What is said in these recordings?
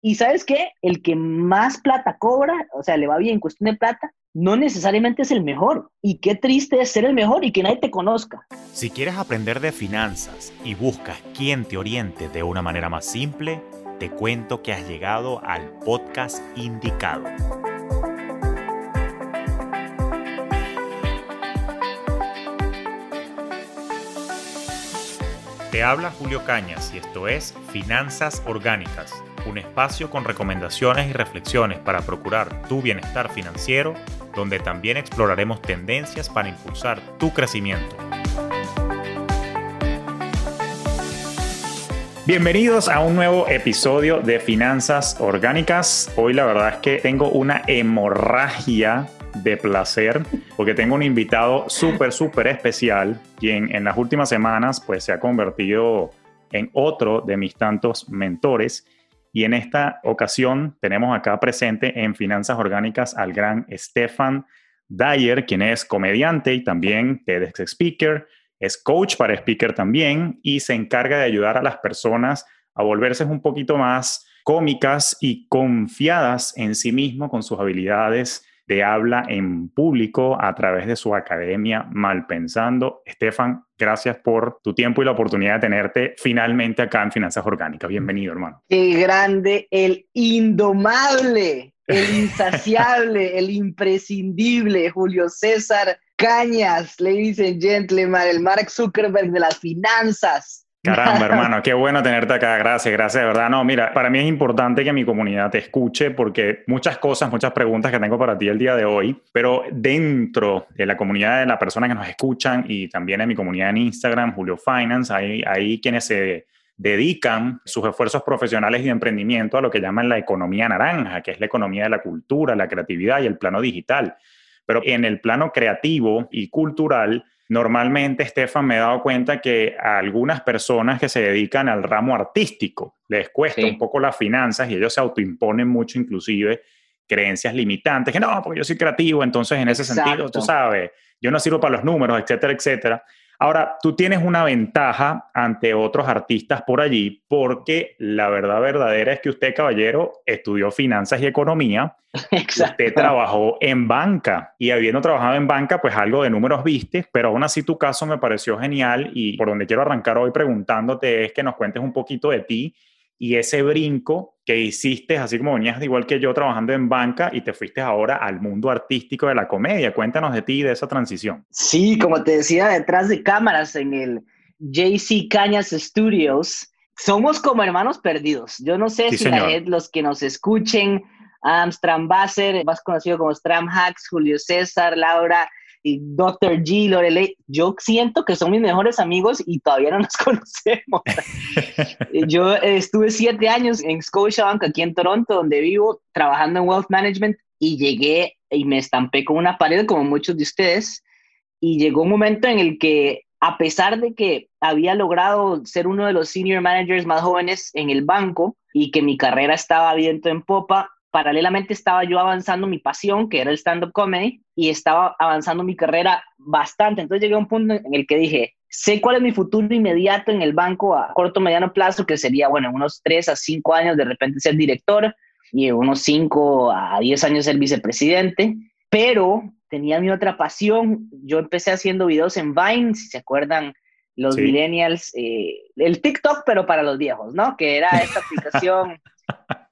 Y sabes qué? El que más plata cobra, o sea, le va bien en cuestión de plata, no necesariamente es el mejor. Y qué triste es ser el mejor y que nadie te conozca. Si quieres aprender de finanzas y buscas quien te oriente de una manera más simple, te cuento que has llegado al podcast indicado. Te habla Julio Cañas y esto es Finanzas Orgánicas, un espacio con recomendaciones y reflexiones para procurar tu bienestar financiero, donde también exploraremos tendencias para impulsar tu crecimiento. Bienvenidos a un nuevo episodio de Finanzas Orgánicas. Hoy la verdad es que tengo una hemorragia de placer porque tengo un invitado súper, súper especial, quien en las últimas semanas pues se ha convertido en otro de mis tantos mentores. Y en esta ocasión tenemos acá presente en Finanzas Orgánicas al gran Stefan Dyer, quien es comediante y también TEDx Speaker, es coach para speaker también y se encarga de ayudar a las personas a volverse un poquito más cómicas y confiadas en sí mismo con sus habilidades de habla en público a través de su academia Malpensando. Estefan, gracias por tu tiempo y la oportunidad de tenerte finalmente acá en Finanzas Orgánicas. Bienvenido, hermano. Qué grande, el indomable, el insaciable, el imprescindible Julio César Cañas, ladies and gentlemen, el Mark Zuckerberg de las finanzas. Caramba, hermano, qué bueno tenerte acá. Gracias, gracias, de verdad. No, mira, para mí es importante que mi comunidad te escuche porque muchas cosas, muchas preguntas que tengo para ti el día de hoy, pero dentro de la comunidad de las personas que nos escuchan y también en mi comunidad en Instagram, Julio Finance, hay, hay quienes se dedican sus esfuerzos profesionales y de emprendimiento a lo que llaman la economía naranja, que es la economía de la cultura, la creatividad y el plano digital. Pero en el plano creativo y cultural, Normalmente, Estefan, me he dado cuenta que a algunas personas que se dedican al ramo artístico les cuesta un poco las finanzas y ellos se autoimponen mucho, inclusive creencias limitantes, que no, porque yo soy creativo, entonces en ese sentido, tú sabes, yo no sirvo para los números, etcétera, etcétera. Ahora, tú tienes una ventaja ante otros artistas por allí porque la verdad verdadera es que usted, caballero, estudió finanzas y economía. Exacto. Usted trabajó en banca y habiendo trabajado en banca, pues algo de números viste, pero aún así tu caso me pareció genial y por donde quiero arrancar hoy preguntándote es que nos cuentes un poquito de ti y ese brinco que hiciste, así como venías igual que yo trabajando en banca y te fuiste ahora al mundo artístico de la comedia. Cuéntanos de ti y de esa transición. Sí, como te decía, detrás de cámaras en el JC Cañas Studios, somos como hermanos perdidos. Yo no sé si los que nos escuchen, Amstram Basser, más conocido como Stram Hacks, Julio César, Laura, Dr. G, Lorelei, yo siento que son mis mejores amigos y todavía no nos conocemos. yo estuve siete años en Scotiabank, aquí en Toronto, donde vivo, trabajando en Wealth Management y llegué y me estampé con una pared como muchos de ustedes y llegó un momento en el que a pesar de que había logrado ser uno de los senior managers más jóvenes en el banco y que mi carrera estaba viento en popa, paralelamente estaba yo avanzando mi pasión, que era el stand-up comedy, y estaba avanzando mi carrera bastante. Entonces llegué a un punto en el que dije, sé cuál es mi futuro inmediato en el banco a corto, mediano plazo, que sería, bueno, unos 3 a 5 años de repente ser director y unos 5 a 10 años ser vicepresidente, pero tenía mi otra pasión. Yo empecé haciendo videos en Vine, si se acuerdan los millennials, eh, el TikTok, pero para los viejos, ¿no? Que era esta aplicación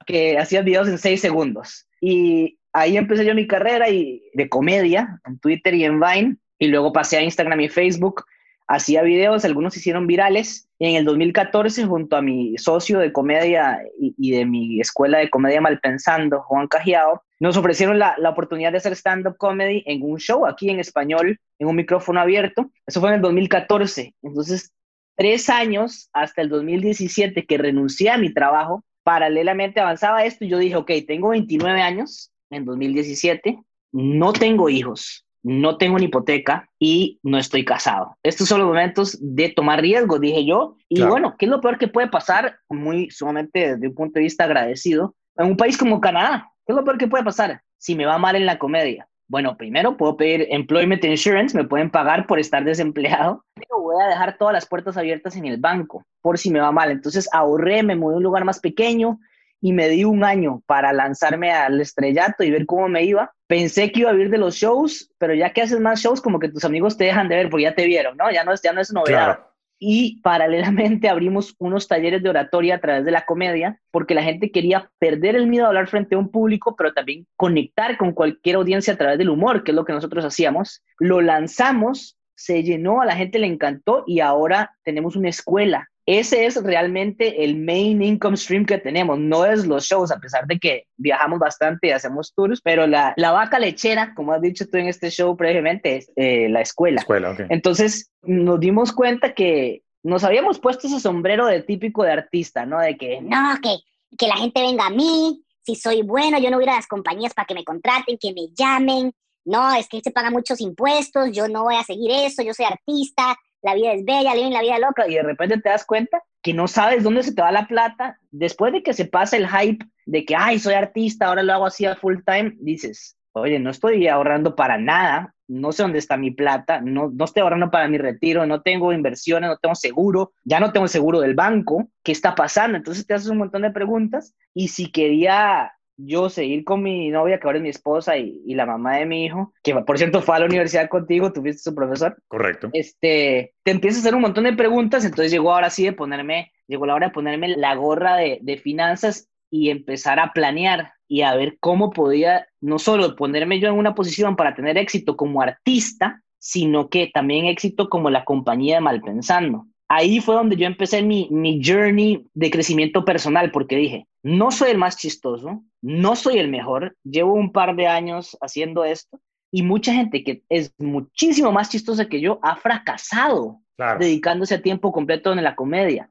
que hacía videos en seis segundos. Y ahí empecé yo mi carrera y, de comedia en Twitter y en Vine. Y luego pasé a Instagram y Facebook. Hacía videos, algunos hicieron virales. Y en el 2014, junto a mi socio de comedia y, de mi escuela de comedia Malpensando, Juan Cajiao, nos ofrecieron la, la oportunidad de hacer stand-up comedy en un show aquí en español, en un micrófono abierto. Eso fue en el 2014. Entonces, tres años hasta el 2017 que renuncié a mi trabajo paralelamente avanzaba esto y yo dije, ok, tengo 29 años en 2017, no tengo hijos, no tengo una hipoteca y no estoy casado. Estos son los momentos de tomar riesgos, dije yo. Y bueno, ¿qué es lo peor que puede pasar? Muy sumamente desde un punto de vista agradecido. En un país como Canadá, ¿qué es lo peor que puede pasar? Si me va mal en la comedia. Bueno, primero puedo pedir employment insurance, me pueden pagar por estar desempleado, pero voy a dejar todas las puertas abiertas en el banco por si me va mal. Entonces ahorré, me mudé a un lugar más pequeño y me di un año para lanzarme al estrellato y ver cómo me iba. Pensé que iba a vivir de los shows, pero ya que haces más shows, como que tus amigos te dejan de ver porque ya te vieron, ¿no? Ya no es, ya no es novedad. Y paralelamente abrimos unos talleres de oratoria a través de la comedia, porque la gente quería perder el miedo a hablar frente a un público, pero también conectar con cualquier audiencia a través del humor, que es lo que nosotros hacíamos. Lo lanzamos, se llenó, a la gente le encantó y ahora tenemos una escuela ese es realmente el main income stream que tenemos, no es los shows, a pesar de que viajamos bastante y hacemos tours, pero la, la vaca lechera, como has dicho tú en este show previamente, es eh, la escuela. escuela Entonces nos dimos cuenta que nos habíamos puesto ese sombrero de típico de artista, ¿no? De que... No, que, que la gente venga a mí, si soy bueno, yo no voy a, ir a las compañías para que me contraten, que me llamen, no, es que se pagan muchos impuestos, yo no voy a seguir eso, yo soy artista, la vida es bella, viven la vida loca, y de repente te das cuenta que no sabes dónde se te va la plata, después de que se pasa el hype de que, ay, soy artista, ahora lo hago así a full time, dices, oye, no estoy ahorrando para nada, no sé dónde está mi plata, no, no estoy ahorrando para mi retiro, no tengo inversiones, no tengo seguro, ya no tengo seguro del banco, ¿qué está pasando? Entonces te haces un montón de preguntas. Y si quería yo seguir con mi novia, que ahora es mi esposa y, y, la mamá de mi hijo, que por cierto fue a la universidad contigo, tú fuiste su profesor. Correcto. Este, te empiezas a hacer un montón de preguntas, entonces llegó ahora sí de ponerme, llegó la hora de ponerme la gorra de, de finanzas y empezar a planear y a ver cómo podía no solo ponerme yo en una posición para tener éxito como artista, sino que también éxito como la compañía de Malpensando ahí fue donde yo empecé mi, mi journey de crecimiento personal, porque dije, no soy el más chistoso, no soy el mejor, llevo un par de años haciendo esto y mucha gente que es muchísimo más chistosa que yo ha fracasado dedicándose a tiempo completo en la comedia.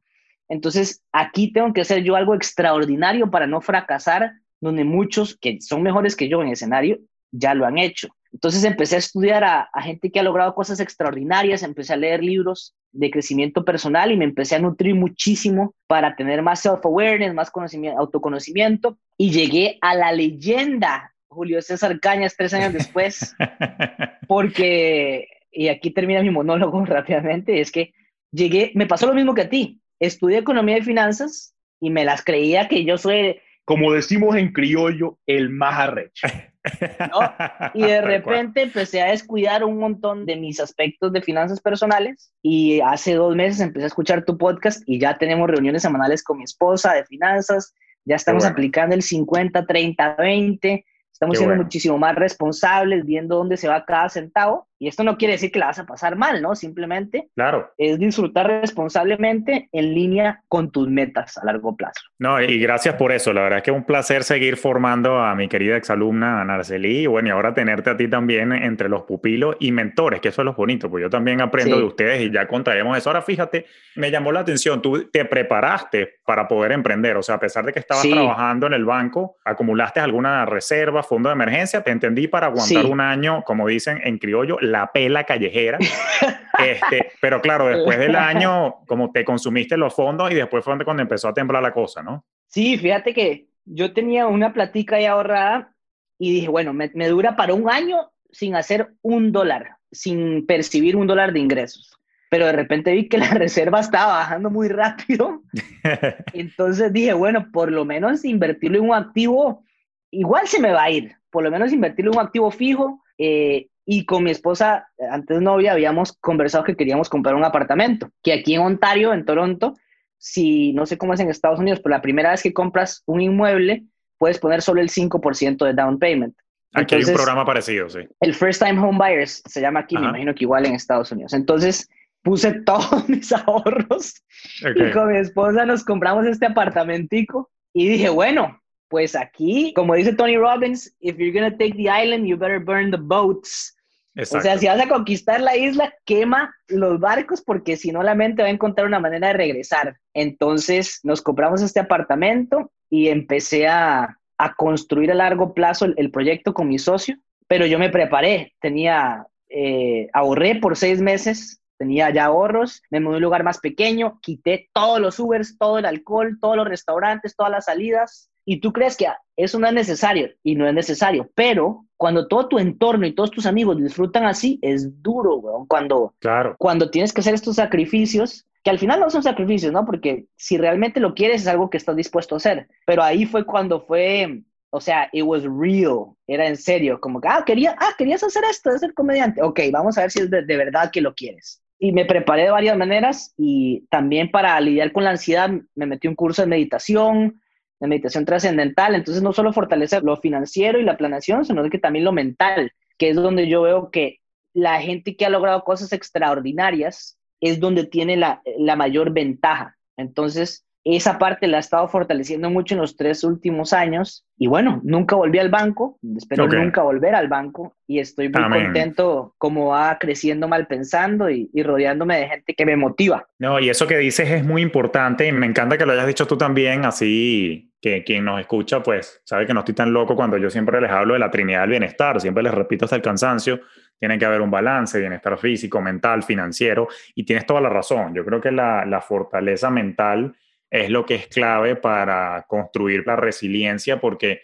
Entonces, aquí tengo que hacer yo algo extraordinario para no fracasar, donde muchos que son mejores que yo en escenario ya lo han hecho. Entonces empecé a estudiar a, gente que ha logrado cosas extraordinarias, empecé a leer libros de crecimiento personal y me empecé a nutrir muchísimo para tener más self-awareness, más conocimiento, autoconocimiento y llegué a la leyenda Julio César Cañas tres años después, porque, y aquí termina mi monólogo rápidamente, es que llegué, me pasó lo mismo que a ti, estudié economía y finanzas y me las creía que yo soy, como decimos en criollo, el más arrecho. Y de repente empecé a descuidar un montón de mis aspectos de finanzas personales y hace dos meses empecé a escuchar tu podcast y ya tenemos reuniones semanales con mi esposa de finanzas, ya estamos aplicando el 50, 30, 20 Estamos siendo muchísimo más responsables, viendo dónde se va cada centavo. Y esto no quiere decir que la vas a pasar mal, ¿no? Simplemente claro. es disfrutar responsablemente en línea con tus metas a largo plazo. No, y gracias por eso. La verdad es que es un placer seguir formando a mi querida exalumna Narceli. Y bueno, y ahora tenerte a ti también entre los pupilos y mentores, que eso es lo bonito, pues yo también aprendo de ustedes y ya contaremos eso. Ahora fíjate, me llamó la atención, tú te preparaste para poder emprender, o sea, a pesar de que estabas trabajando en el banco, acumulaste alguna reserva, fondo de emergencia, te entendí para aguantar un año, como dicen en criollo, la pela callejera. este, pero claro, después del año, como te consumiste los fondos y después fue cuando empezó a temblar la cosa, ¿no? Sí, fíjate que yo tenía una platica ahí ahorrada y dije, bueno, me, me dura para un año sin hacer un dólar, sin percibir un dólar de ingresos pero de repente vi que la reserva estaba bajando muy rápido. Entonces dije, bueno, por lo menos invertirlo en un activo igual se me va a ir, por lo menos invertirlo en un activo fijo. Eh, y con mi esposa, antes novia, habíamos conversado que queríamos comprar un apartamento, que aquí en Ontario, en Toronto, si no sé cómo es en Estados Unidos, pero la primera vez que compras un inmueble, puedes poner solo el 5% de down payment. Aquí hay un programa parecido, sí. El First Time Home Buyers se llama aquí, me imagino que igual en Estados Unidos. Entonces, puse todos mis ahorros y con mi esposa nos compramos este apartamentico y dije, bueno, pues aquí, como dice Tony Robbins, if you're gonna take the island, you better burn the boats. O sea, si vas a conquistar la isla, quema los barcos porque si no la mente va a encontrar una manera de regresar. Entonces nos compramos este apartamento y empecé a, a construir a largo plazo el, proyecto con mi socio, pero yo me preparé, tenía, eh, ahorré por seis meses, tenía ya ahorros, me mudé a un lugar más pequeño, quité todos los Ubers, todo el alcohol, todos los restaurantes, todas las salidas, y tú crees que eso no es necesario y no es necesario, pero cuando todo tu entorno y todos tus amigos disfrutan así, es duro, weón. Cuando, claro. cuando tienes que hacer estos sacrificios que al final no son sacrificios, ¿no? Porque si realmente lo quieres es algo que estás dispuesto a hacer. Pero ahí fue cuando fue, o sea, it was real, era en serio, como que, ah, quería, ah, querías hacer esto, de ser comediante. Ok, vamos a ver si es de, de verdad que lo quieres. Y me preparé de varias maneras y también para lidiar con la ansiedad me metí un curso de meditación, de meditación trascendental. Entonces no solo fortalecer lo financiero y la planeación, sino que también lo mental, que es donde yo veo que la gente que ha logrado cosas extraordinarias es donde tiene la, la mayor ventaja. Entonces, esa parte la he estado fortaleciendo mucho en los tres últimos años y bueno, nunca volví al banco, espero nunca volver al banco y estoy muy contento como va creciendo mal pensando y, y, rodeándome de gente que me motiva. No, y eso que dices es muy importante y me encanta que lo hayas dicho tú también, así que quien nos escucha pues sabe que no estoy tan loco cuando yo siempre les hablo de la Trinidad del Bienestar, siempre les repito hasta el cansancio, tiene que haber un balance, bienestar físico, mental, financiero y tienes toda la razón, yo creo que la, la fortaleza mental es lo que es clave para construir la resiliencia, porque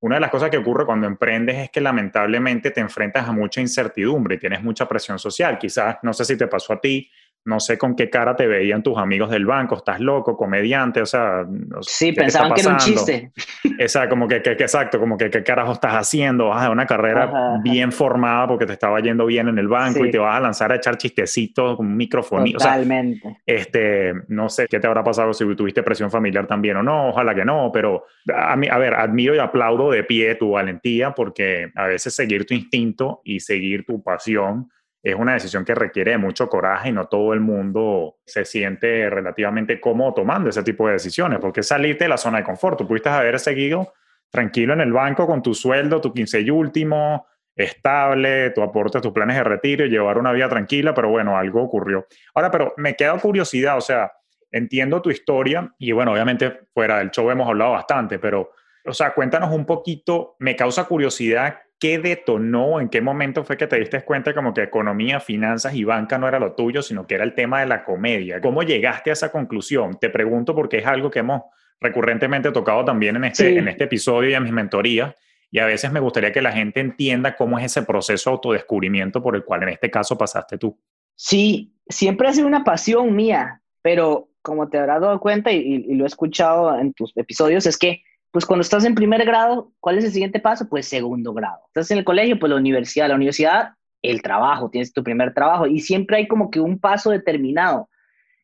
una de las cosas que ocurre cuando emprendes es que lamentablemente te enfrentas a mucha incertidumbre tienes mucha presión social. Quizás, no sé si te pasó a ti, no sé con qué cara te veían tus amigos del banco, estás loco, comediante, o sea... Sí, pensaban que era un chiste. Exacto, como que, que, exacto, como que qué carajo estás haciendo, vas a una carrera bien formada porque te estaba yendo bien en el banco y te vas a lanzar a echar chistecitos con un micrófono. Totalmente. este, no sé qué te habrá pasado si tuviste presión familiar también o no, ojalá que no, pero a, mí, a ver, admiro y aplaudo de pie tu valentía porque a veces seguir tu instinto y seguir tu pasión es una decisión que requiere mucho coraje y no todo el mundo se siente relativamente cómodo tomando ese tipo de decisiones, porque salirte de la zona de confort. Tú pudiste haber seguido tranquilo en el banco con tu sueldo, tu quince y último, estable, tu aporte, tus planes de retiro llevar una vida tranquila, pero bueno, algo ocurrió. Ahora, pero me queda curiosidad, o sea, entiendo tu historia y bueno, obviamente fuera del show hemos hablado bastante, pero, o sea, cuéntanos un poquito, me causa curiosidad ¿qué detonó? ¿En qué momento fue que te diste cuenta como que economía, finanzas y banca no era lo tuyo, sino que era el tema de la comedia? ¿Cómo llegaste a esa conclusión? Te pregunto porque es algo que hemos recurrentemente tocado también en este, en este episodio y en mis mentorías. Y a veces me gustaría que la gente entienda cómo es ese proceso de autodescubrimiento por el cual en este caso pasaste tú. Sí, siempre ha sido una pasión mía, pero como te habrás dado cuenta y lo he escuchado en tus episodios, es que pues cuando estás en primer grado, ¿cuál es el siguiente paso? Pues segundo grado. Estás en el colegio, pues la universidad. La universidad, el trabajo, tienes tu primer trabajo y siempre hay como que un paso determinado.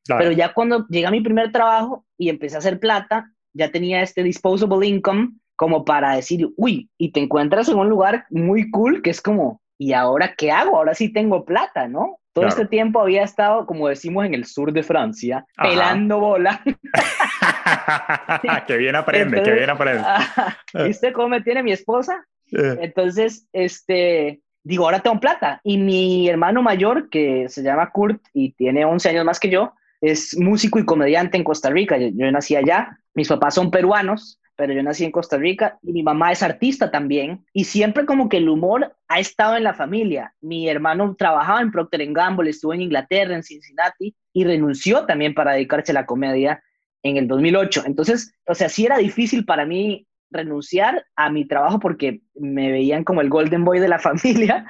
Pero ya cuando llega mi primer trabajo y empecé a hacer plata, ya tenía este disposable income como para decir, uy, y te encuentras en un lugar muy cool que es como, ¿y ahora qué hago? Ahora sí tengo plata, ¿no? Todo este tiempo había estado, como decimos, en el sur de Francia, pelando bola. que bien aprende, que bien aprende. ¿Viste cómo me tiene mi esposa? Entonces, este, digo, ahora tengo plata. Y mi hermano mayor, que se llama Kurt y tiene 11 años más que yo, es músico y comediante en Costa Rica. Yo, yo nací allá. Mis papás son peruanos pero yo nací en Costa Rica y mi mamá es artista también y siempre como que el humor ha estado en la familia. Mi hermano trabajaba en Procter Gamble, estuvo en Inglaterra, en Cincinnati y renunció también para dedicarse a la comedia en el 2008. Entonces, o sea, sí era difícil para mí renunciar a mi trabajo porque me veían como el golden boy de la familia,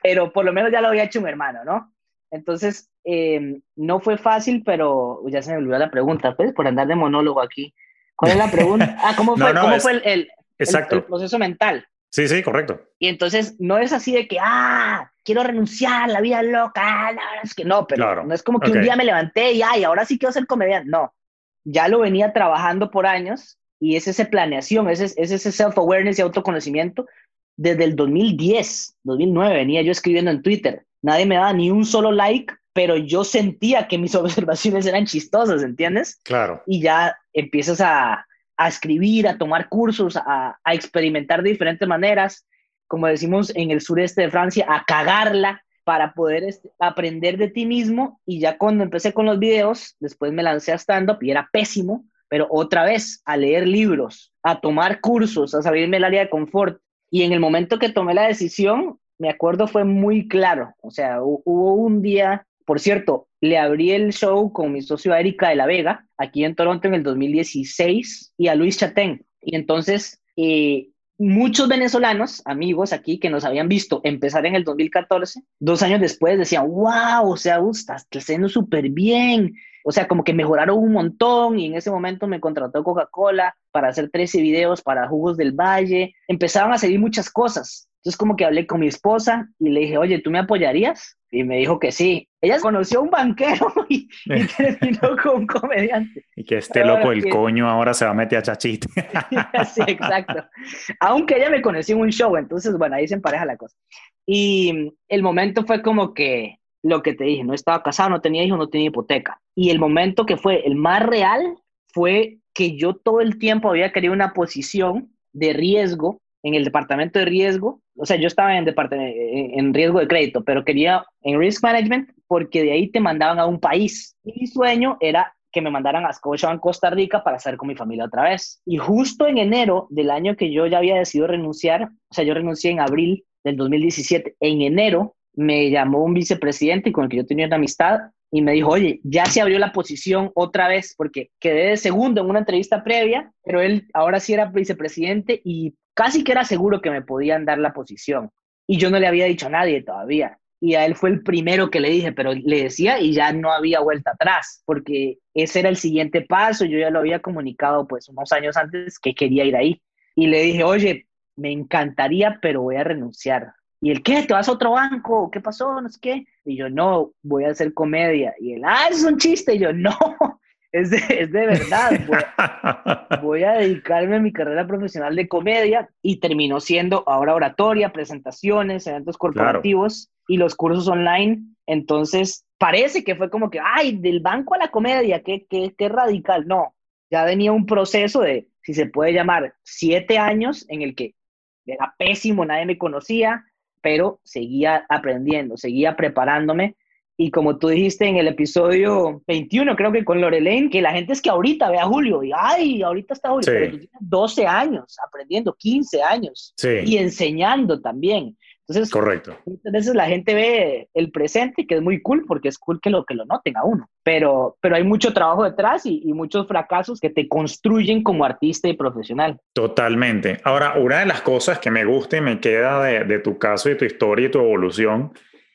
pero por lo menos ya lo había hecho mi hermano, ¿no? Entonces, eh, no fue fácil, pero ya se me olvidó la pregunta, pues, por andar de monólogo aquí. ¿Cuál es la pregunta? Ah, ¿cómo fue, ¿cómo fue el, el, proceso mental? Sí, sí, correcto. Y entonces no es así de que, ah, quiero renunciar, la vida loca, la es que no, pero no es como que un día me levanté y, ay, ahora sí quiero ser comediante. No, ya lo venía trabajando por años y es esa planeación, es, es ese self-awareness y autoconocimiento. Desde el 2010, 2009 venía yo escribiendo en Twitter. Nadie me daba ni un solo like pero yo sentía que mis observaciones eran chistosas, ¿entiendes? Claro. Y ya empiezas a, a escribir, a tomar cursos, a, a, experimentar de diferentes maneras, como decimos en el sureste de Francia, a cagarla para poder este, aprender de ti mismo. Y ya cuando empecé con los videos, después me lancé a stand-up y era pésimo, pero otra vez a leer libros, a tomar cursos, a salirme del área de confort. Y en el momento que tomé la decisión, me acuerdo fue muy claro. O sea, hubo un día por cierto, le abrí el show con mi socio Erika de la Vega, aquí en Toronto en el 2016, y a Luis Chatén. Y entonces, eh, muchos venezolanos, amigos aquí que nos habían visto empezar en el 2014, dos años después decían, wow, o sea, estás creciendo súper bien. O sea, como que mejoraron un montón y en ese momento me contrató Coca-Cola para hacer 13 videos para Jugos del Valle. Empezaron a seguir muchas cosas. Entonces como que hablé con mi esposa y le dije, oye, ¿tú me apoyarías? Y me dijo que sí. Ella conoció a un banquero y, terminó con un comediante. Y que este loco el coño ahora se va a meter a chachite. sí, exacto. Aunque ella me conoció en un show, entonces bueno, ahí se empareja la cosa. Y el momento fue como que lo que te dije, no estaba casado, no tenía hijos, no tenía hipoteca. Y el momento que fue el más real fue que yo todo el tiempo había querido una posición de riesgo en el departamento de riesgo, o sea, yo estaba en, en riesgo de crédito, pero quería en risk management porque de ahí te mandaban a un país. Y mi sueño era que me mandaran a Scotiabank Costa Rica para estar con mi familia otra vez. Y justo en enero del año que yo ya había decidido renunciar, o sea, yo renuncié en abril del 2017, en enero me llamó un vicepresidente con el que yo tenía una amistad y me dijo, oye, ya se abrió la posición otra vez porque quedé de segundo en una entrevista previa, pero él ahora sí era vicepresidente y casi que era seguro que me podían dar la posición. Y yo no le había dicho a nadie todavía. Y a él fue el primero que le dije, pero le decía y ya no había vuelta atrás, porque ese era el siguiente paso. Yo ya lo había comunicado pues unos años antes que quería ir ahí. Y le dije, oye, me encantaría, pero voy a renunciar. ¿Y el qué? ¿Te vas a otro banco? ¿Qué pasó? No sé qué. Y yo, no, voy a hacer comedia. Y él, ah, es un chiste. Y yo, no, es de, es de verdad. Voy a, dedicarme a mi carrera profesional de comedia y terminó siendo ahora oratoria, presentaciones, eventos corporativos y los cursos online. Entonces, parece que fue como que, ay, del banco a la comedia, qué, qué, qué radical. No, ya venía un proceso de, si se puede llamar, siete años en el que era pésimo, nadie me conocía, pero seguía aprendiendo, seguía preparándome. Y como tú dijiste en el episodio 21, creo que con Lorelaine, que la gente es que ahorita ve a Julio y, ay, ahorita está Julio, pero tú tienes 12 años aprendiendo, 15 años y enseñando también. Entonces, Correcto. Muchas veces la gente ve el presente, que es muy cool, porque es cool que lo, que lo noten a uno, pero, pero hay mucho trabajo detrás y, muchos fracasos que te construyen como artista y profesional. Totalmente. Ahora, una de las cosas que me gusta y me queda de, de tu caso y tu historia y tu evolución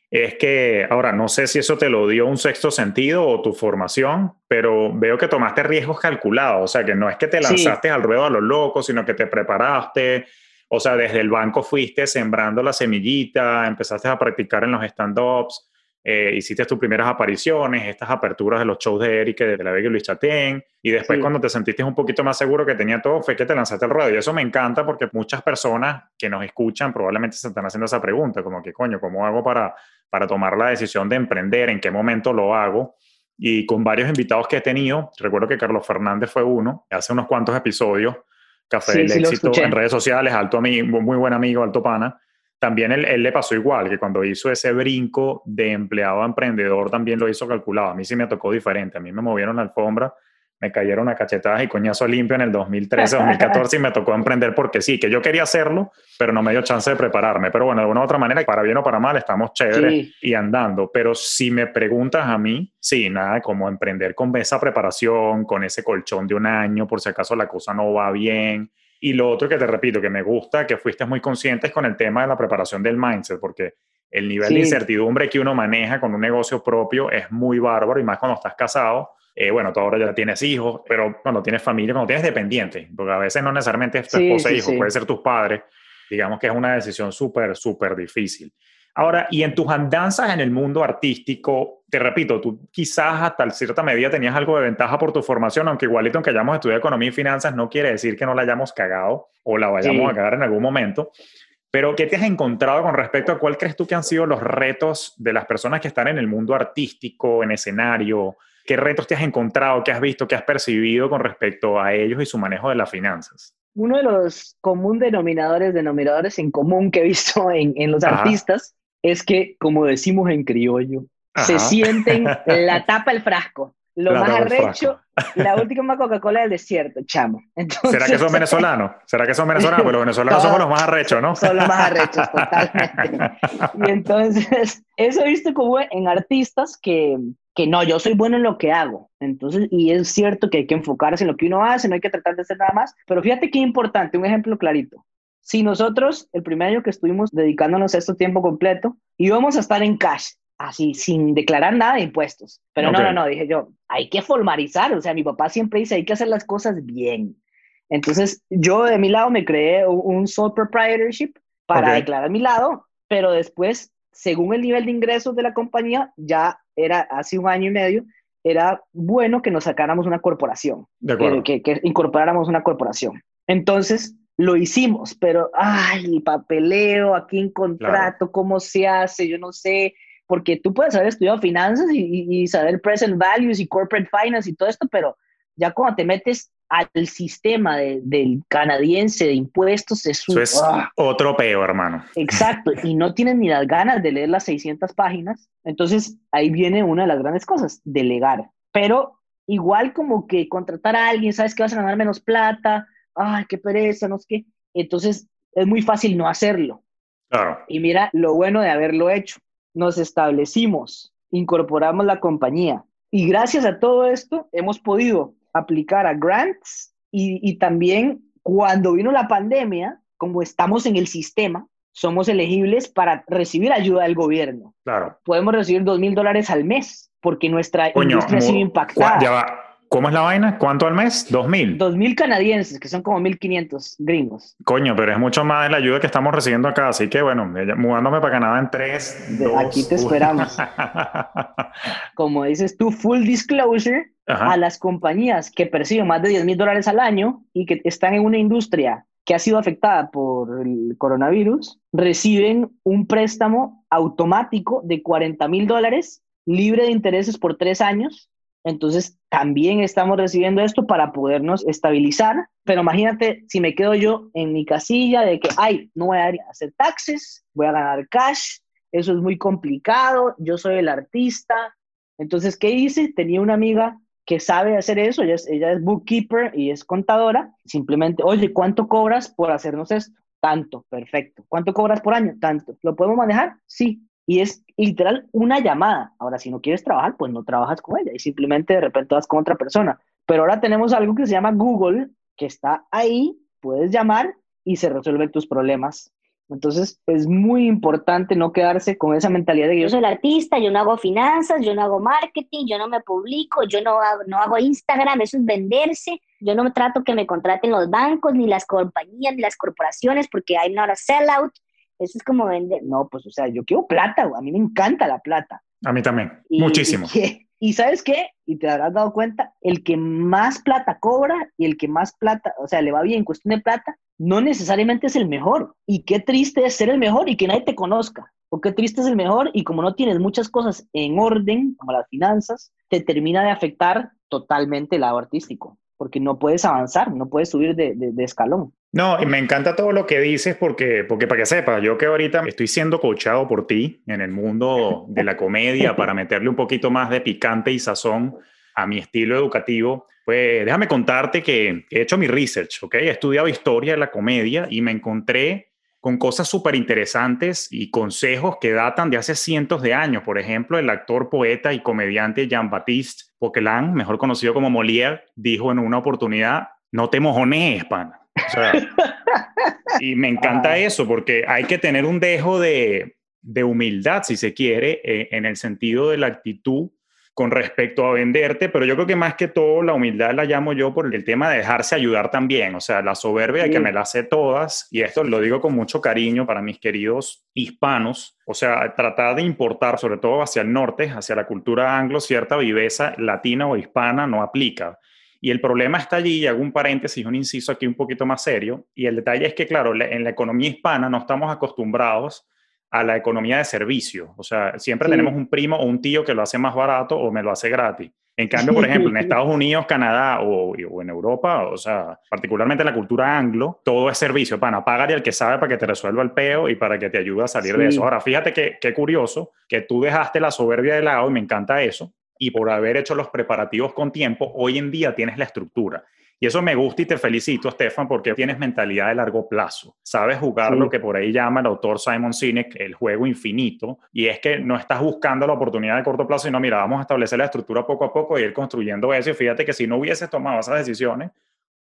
es que, ahora, no sé si eso te lo dio un sexto sentido o tu formación, pero veo que tomaste riesgos calculados, o sea, que no es que te lanzaste al ruedo a los locos, sino que te preparaste, o sea, desde el banco fuiste sembrando la semillita, empezaste a practicar en los stand-ups, eh, hiciste tus primeras apariciones, estas aperturas de los shows de Eric, de La Vega y Luis Chatén, y después cuando te sentiste un poquito más seguro que tenía todo, fue que te lanzaste al ruedo. Y eso me encanta porque muchas personas que nos escuchan probablemente se están haciendo esa pregunta, como que, coño, ¿cómo hago para, para tomar la decisión de emprender? ¿En qué momento lo hago? Y con varios invitados que he tenido, recuerdo que Carlos Fernández fue uno, hace unos cuantos episodios, Café del Éxito en redes sociales, alto amigo, muy buen amigo, alto pana. También él, él, le pasó igual, que cuando hizo ese brinco de empleado a emprendedor también lo hizo calculado. A mí sí me tocó diferente. A mí me movieron la alfombra me cayeron a cachetadas y coñazo limpio en el 2013, 2014 y me tocó emprender porque sí, que yo quería hacerlo, pero no me dio chance de prepararme. Pero bueno, de una u otra manera, para bien o para mal, estamos chéveres y andando. Pero si me preguntas a mí, sí, nada, como emprender con esa preparación, con ese colchón de un año, por si acaso la cosa no va bien. Y lo otro que te repito, que me gusta, que fuiste muy consciente es con el tema de la preparación del mindset, porque el nivel de incertidumbre que uno maneja con un negocio propio es muy bárbaro y más cuando estás casado eh, bueno, tú ahora ya tienes hijos, pero cuando tienes familia, cuando tienes dependientes, porque a veces no necesariamente es tu esposa e hijo, puede ser tus padres, digamos que es una decisión súper, súper difícil. Ahora, y en tus andanzas en el mundo artístico, te repito, tú quizás hasta cierta medida tenías algo de ventaja por tu formación, aunque igualito aunque hayamos estudiado economía y finanzas, no quiere decir que no la hayamos cagado o la vayamos a cagar en algún momento. Pero, ¿qué te has encontrado con respecto a cuál crees tú que han sido los retos de las personas que están en el mundo artístico, en escenario, ¿Qué retos te has encontrado, qué has visto, qué has percibido con respecto a ellos y su manejo de las finanzas? Uno de los común denominadores, denominadores en común que he visto en, en los artistas es que, como decimos en criollo, se sienten la tapa el frasco. Lo más arrecho, la última Coca-Cola del desierto, chamo. ¿Será que son venezolanos? ¿Será que son venezolanos? Pero los venezolanos somos los más arrechos, ¿no? Son los más arrechos, totalmente. y entonces, eso he visto como en artistas que, que no, yo soy bueno en lo que hago. Entonces, y es cierto que hay que enfocarse en lo que uno hace, no hay que tratar de hacer nada más. Pero fíjate qué importante, un ejemplo clarito. si nosotros, el primer año que estuvimos dedicándonos a esto tiempo completo, íbamos a estar en cash, así, sin declarar nada de impuestos. Pero no, no, no, dije yo, hay que formalizar, o sea, mi papá siempre dice, hay que hacer las cosas bien. Entonces, yo de mi lado me creé un sole proprietorship para declarar mi lado, pero después, según el nivel de ingresos de la compañía, ya era hace un año y medio, era bueno que nos sacáramos una corporación, que, que, incorporáramos una corporación. Entonces, lo hicimos, pero, ay, papeleo, aquí en contrato, cómo se hace, yo no sé, porque tú puedes haber estudiado finanzas y, y, saber present values y corporate finance y todo esto, pero ya cuando te metes al sistema del canadiense de impuestos, es, un, es ¡ah! otro peo, hermano. Exacto, y no tienen ni las ganas de leer las 600 páginas, entonces ahí viene una de las grandes cosas, delegar. Pero igual como que contratar a alguien, sabes que vas a ganar menos plata, ay, qué pereza, no sé qué. Entonces es muy fácil no hacerlo. Claro. Y mira lo bueno de haberlo hecho. Nos establecimos, incorporamos la compañía y gracias a todo esto hemos podido aplicar a grants y, y también cuando vino la pandemia, como estamos en el sistema, somos elegibles para recibir ayuda del gobierno. Claro. Podemos recibir dos mil dólares al mes porque nuestra industria ha sido impactada. Ya va. ¿Cómo es la vaina? ¿Cuánto al mes? ¿Dos mil? Dos mil canadienses, que son como mil quinientos gringos. Coño, pero es mucho más de la ayuda que estamos recibiendo acá. Así que bueno, mudándome para Canadá en tres. Aquí te esperamos. como dices tú, full disclosure a las compañías que perciben más de 10 mil dólares al año y que están en una industria que ha sido afectada por el coronavirus, reciben un préstamo automático de 40 mil dólares libre de intereses por tres años entonces, también estamos recibiendo esto para podernos estabilizar. Pero imagínate si me quedo yo en mi casilla de que, ay, no voy a hacer taxes, voy a ganar cash, eso es muy complicado, yo soy el artista. Entonces, ¿qué hice? Tenía una amiga que sabe hacer eso, ella es, bookkeeper y es contadora. Simplemente, oye, ¿cuánto cobras por hacernos esto? Tanto, perfecto. ¿Cuánto cobras por año? Tanto. ¿Lo podemos manejar? Sí y es literal una llamada. Ahora, si no quieres trabajar, pues no trabajas con ella y simplemente de repente vas con otra persona. Pero ahora tenemos algo que se llama Google, que está ahí, puedes llamar y se resuelven tus problemas. Entonces, es muy importante no quedarse con esa mentalidad de que yo soy el artista, yo no hago finanzas, yo no hago marketing, yo no me publico, yo no hago, no hago Instagram, eso es venderse. Yo no trato que me contraten los bancos, ni las compañías, ni las corporaciones, porque I'm not a sellout. Eso es como vender. No, pues, o sea, yo quiero plata, a mí me encanta la plata. A mí también, muchísimo. Y, sabes qué? Y te habrás dado cuenta, el que más plata cobra y el que más plata, o sea, le va bien en cuestión de plata, no necesariamente es el mejor. Y qué triste es ser el mejor y que nadie te conozca. O qué triste es el mejor y como no tienes muchas cosas en orden, como las finanzas, te termina de afectar totalmente el lado artístico, porque no puedes avanzar, no puedes subir de, de escalón. No, y me encanta todo lo que dices porque, porque para que sepas, yo que ahorita estoy siendo coachado por ti en el mundo de la comedia para meterle un poquito más de picante y sazón a mi estilo educativo, pues déjame contarte que he hecho mi research, ¿ok? He estudiado historia de la comedia y me encontré con cosas súper interesantes y consejos que datan de hace cientos de años. Por ejemplo, el actor, poeta y comediante Jean-Baptiste Poquelin, mejor conocido como Molière, dijo en una oportunidad, no te mojones, pana y me encanta eso porque hay que tener un dejo de, humildad, si se quiere, eh, en el sentido de la actitud con respecto a venderte, pero yo creo que más que todo la humildad la llamo yo por el tema de dejarse ayudar también, o sea, la soberbia de que me la sé todas, y esto lo digo con mucho cariño para mis queridos hispanos, o sea, tratar de importar, sobre todo hacia el norte, hacia la cultura anglo, cierta viveza latina o hispana no aplica. Y el problema está allí, y hago un paréntesis, un inciso aquí un poquito más serio, y el detalle es que, claro, en la economía hispana no estamos acostumbrados a la economía de servicio. O sea, siempre tenemos un primo o un tío que lo hace más barato o me lo hace gratis. En cambio, por ejemplo, en Estados Unidos, Canadá o, en Europa, o sea, particularmente en la cultura anglo, todo es servicio. Pana, págale al que sabe para que te resuelva el peo y para que te ayude a salir de eso. Ahora, fíjate qué curioso que tú dejaste la soberbia de lado y me encanta eso y por haber hecho los preparativos con tiempo, hoy en día tienes la estructura. Y eso me gusta y te felicito, Stefan, porque tienes mentalidad de largo plazo. Sabes jugar lo que por ahí llama el autor Simon Sinek el juego infinito. Y es que no estás buscando la oportunidad de corto plazo, sino mira, vamos a establecer la estructura poco a poco y ir construyendo eso. Y fíjate que si no hubieses tomado esas decisiones,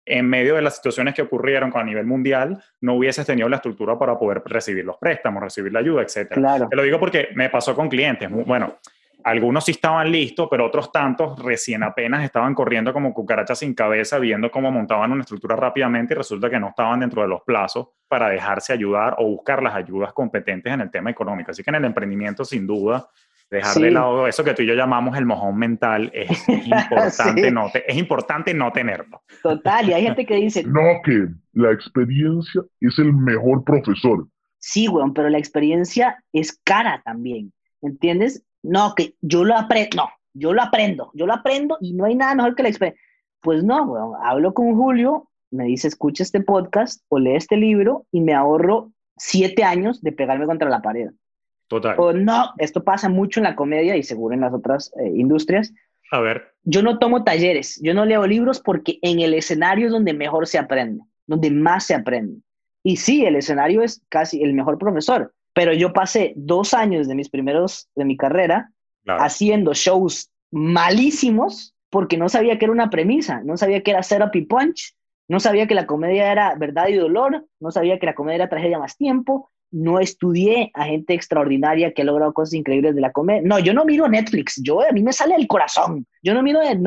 en medio de las situaciones que ocurrieron a nivel mundial, no hubieses tenido la estructura para poder recibir los préstamos, recibir la ayuda, etc. Claro. Te lo digo porque me pasó con clientes. Bueno, algunos sí estaban listos, pero otros tantos recién apenas estaban corriendo como cucarachas sin cabeza, viendo cómo montaban una estructura rápidamente y resulta que no estaban dentro de los plazos para dejarse ayudar o buscar las ayudas competentes en el tema económico. Así que en el emprendimiento, sin duda, dejar de lado eso que tú y yo llamamos el mojón mental es importante, no es importante no tenerlo. Total, y hay gente que dice... No, que la experiencia es el mejor profesor. Sí, weón, pero la experiencia es cara también, ¿entiendes? No, que yo lo aprendo, no, yo lo aprendo, yo lo aprendo y no hay nada mejor que la experiencia. Pues no, weón, hablo con Julio, me dice, escucha este podcast o lee este libro y me ahorro siete años de pegarme contra la pared. Total. O no, esto pasa mucho en la comedia y seguro en las otras eh, industrias. A ver. Yo no tomo talleres, yo no leo libros porque en el escenario es donde mejor se aprende, donde más se aprende. Y sí, el escenario es casi el mejor profesor, pero yo pasé dos años de mis primeros, de mi carrera, haciendo shows malísimos porque no sabía que era una premisa, no sabía que era setup y punch, no sabía que la comedia era verdad y dolor, no sabía que la comedia era tragedia más tiempo, no estudié a gente extraordinaria que ha logrado cosas increíbles de la comedia. No, yo no miro Netflix, yo a mí me sale el corazón. Yo no miro eh,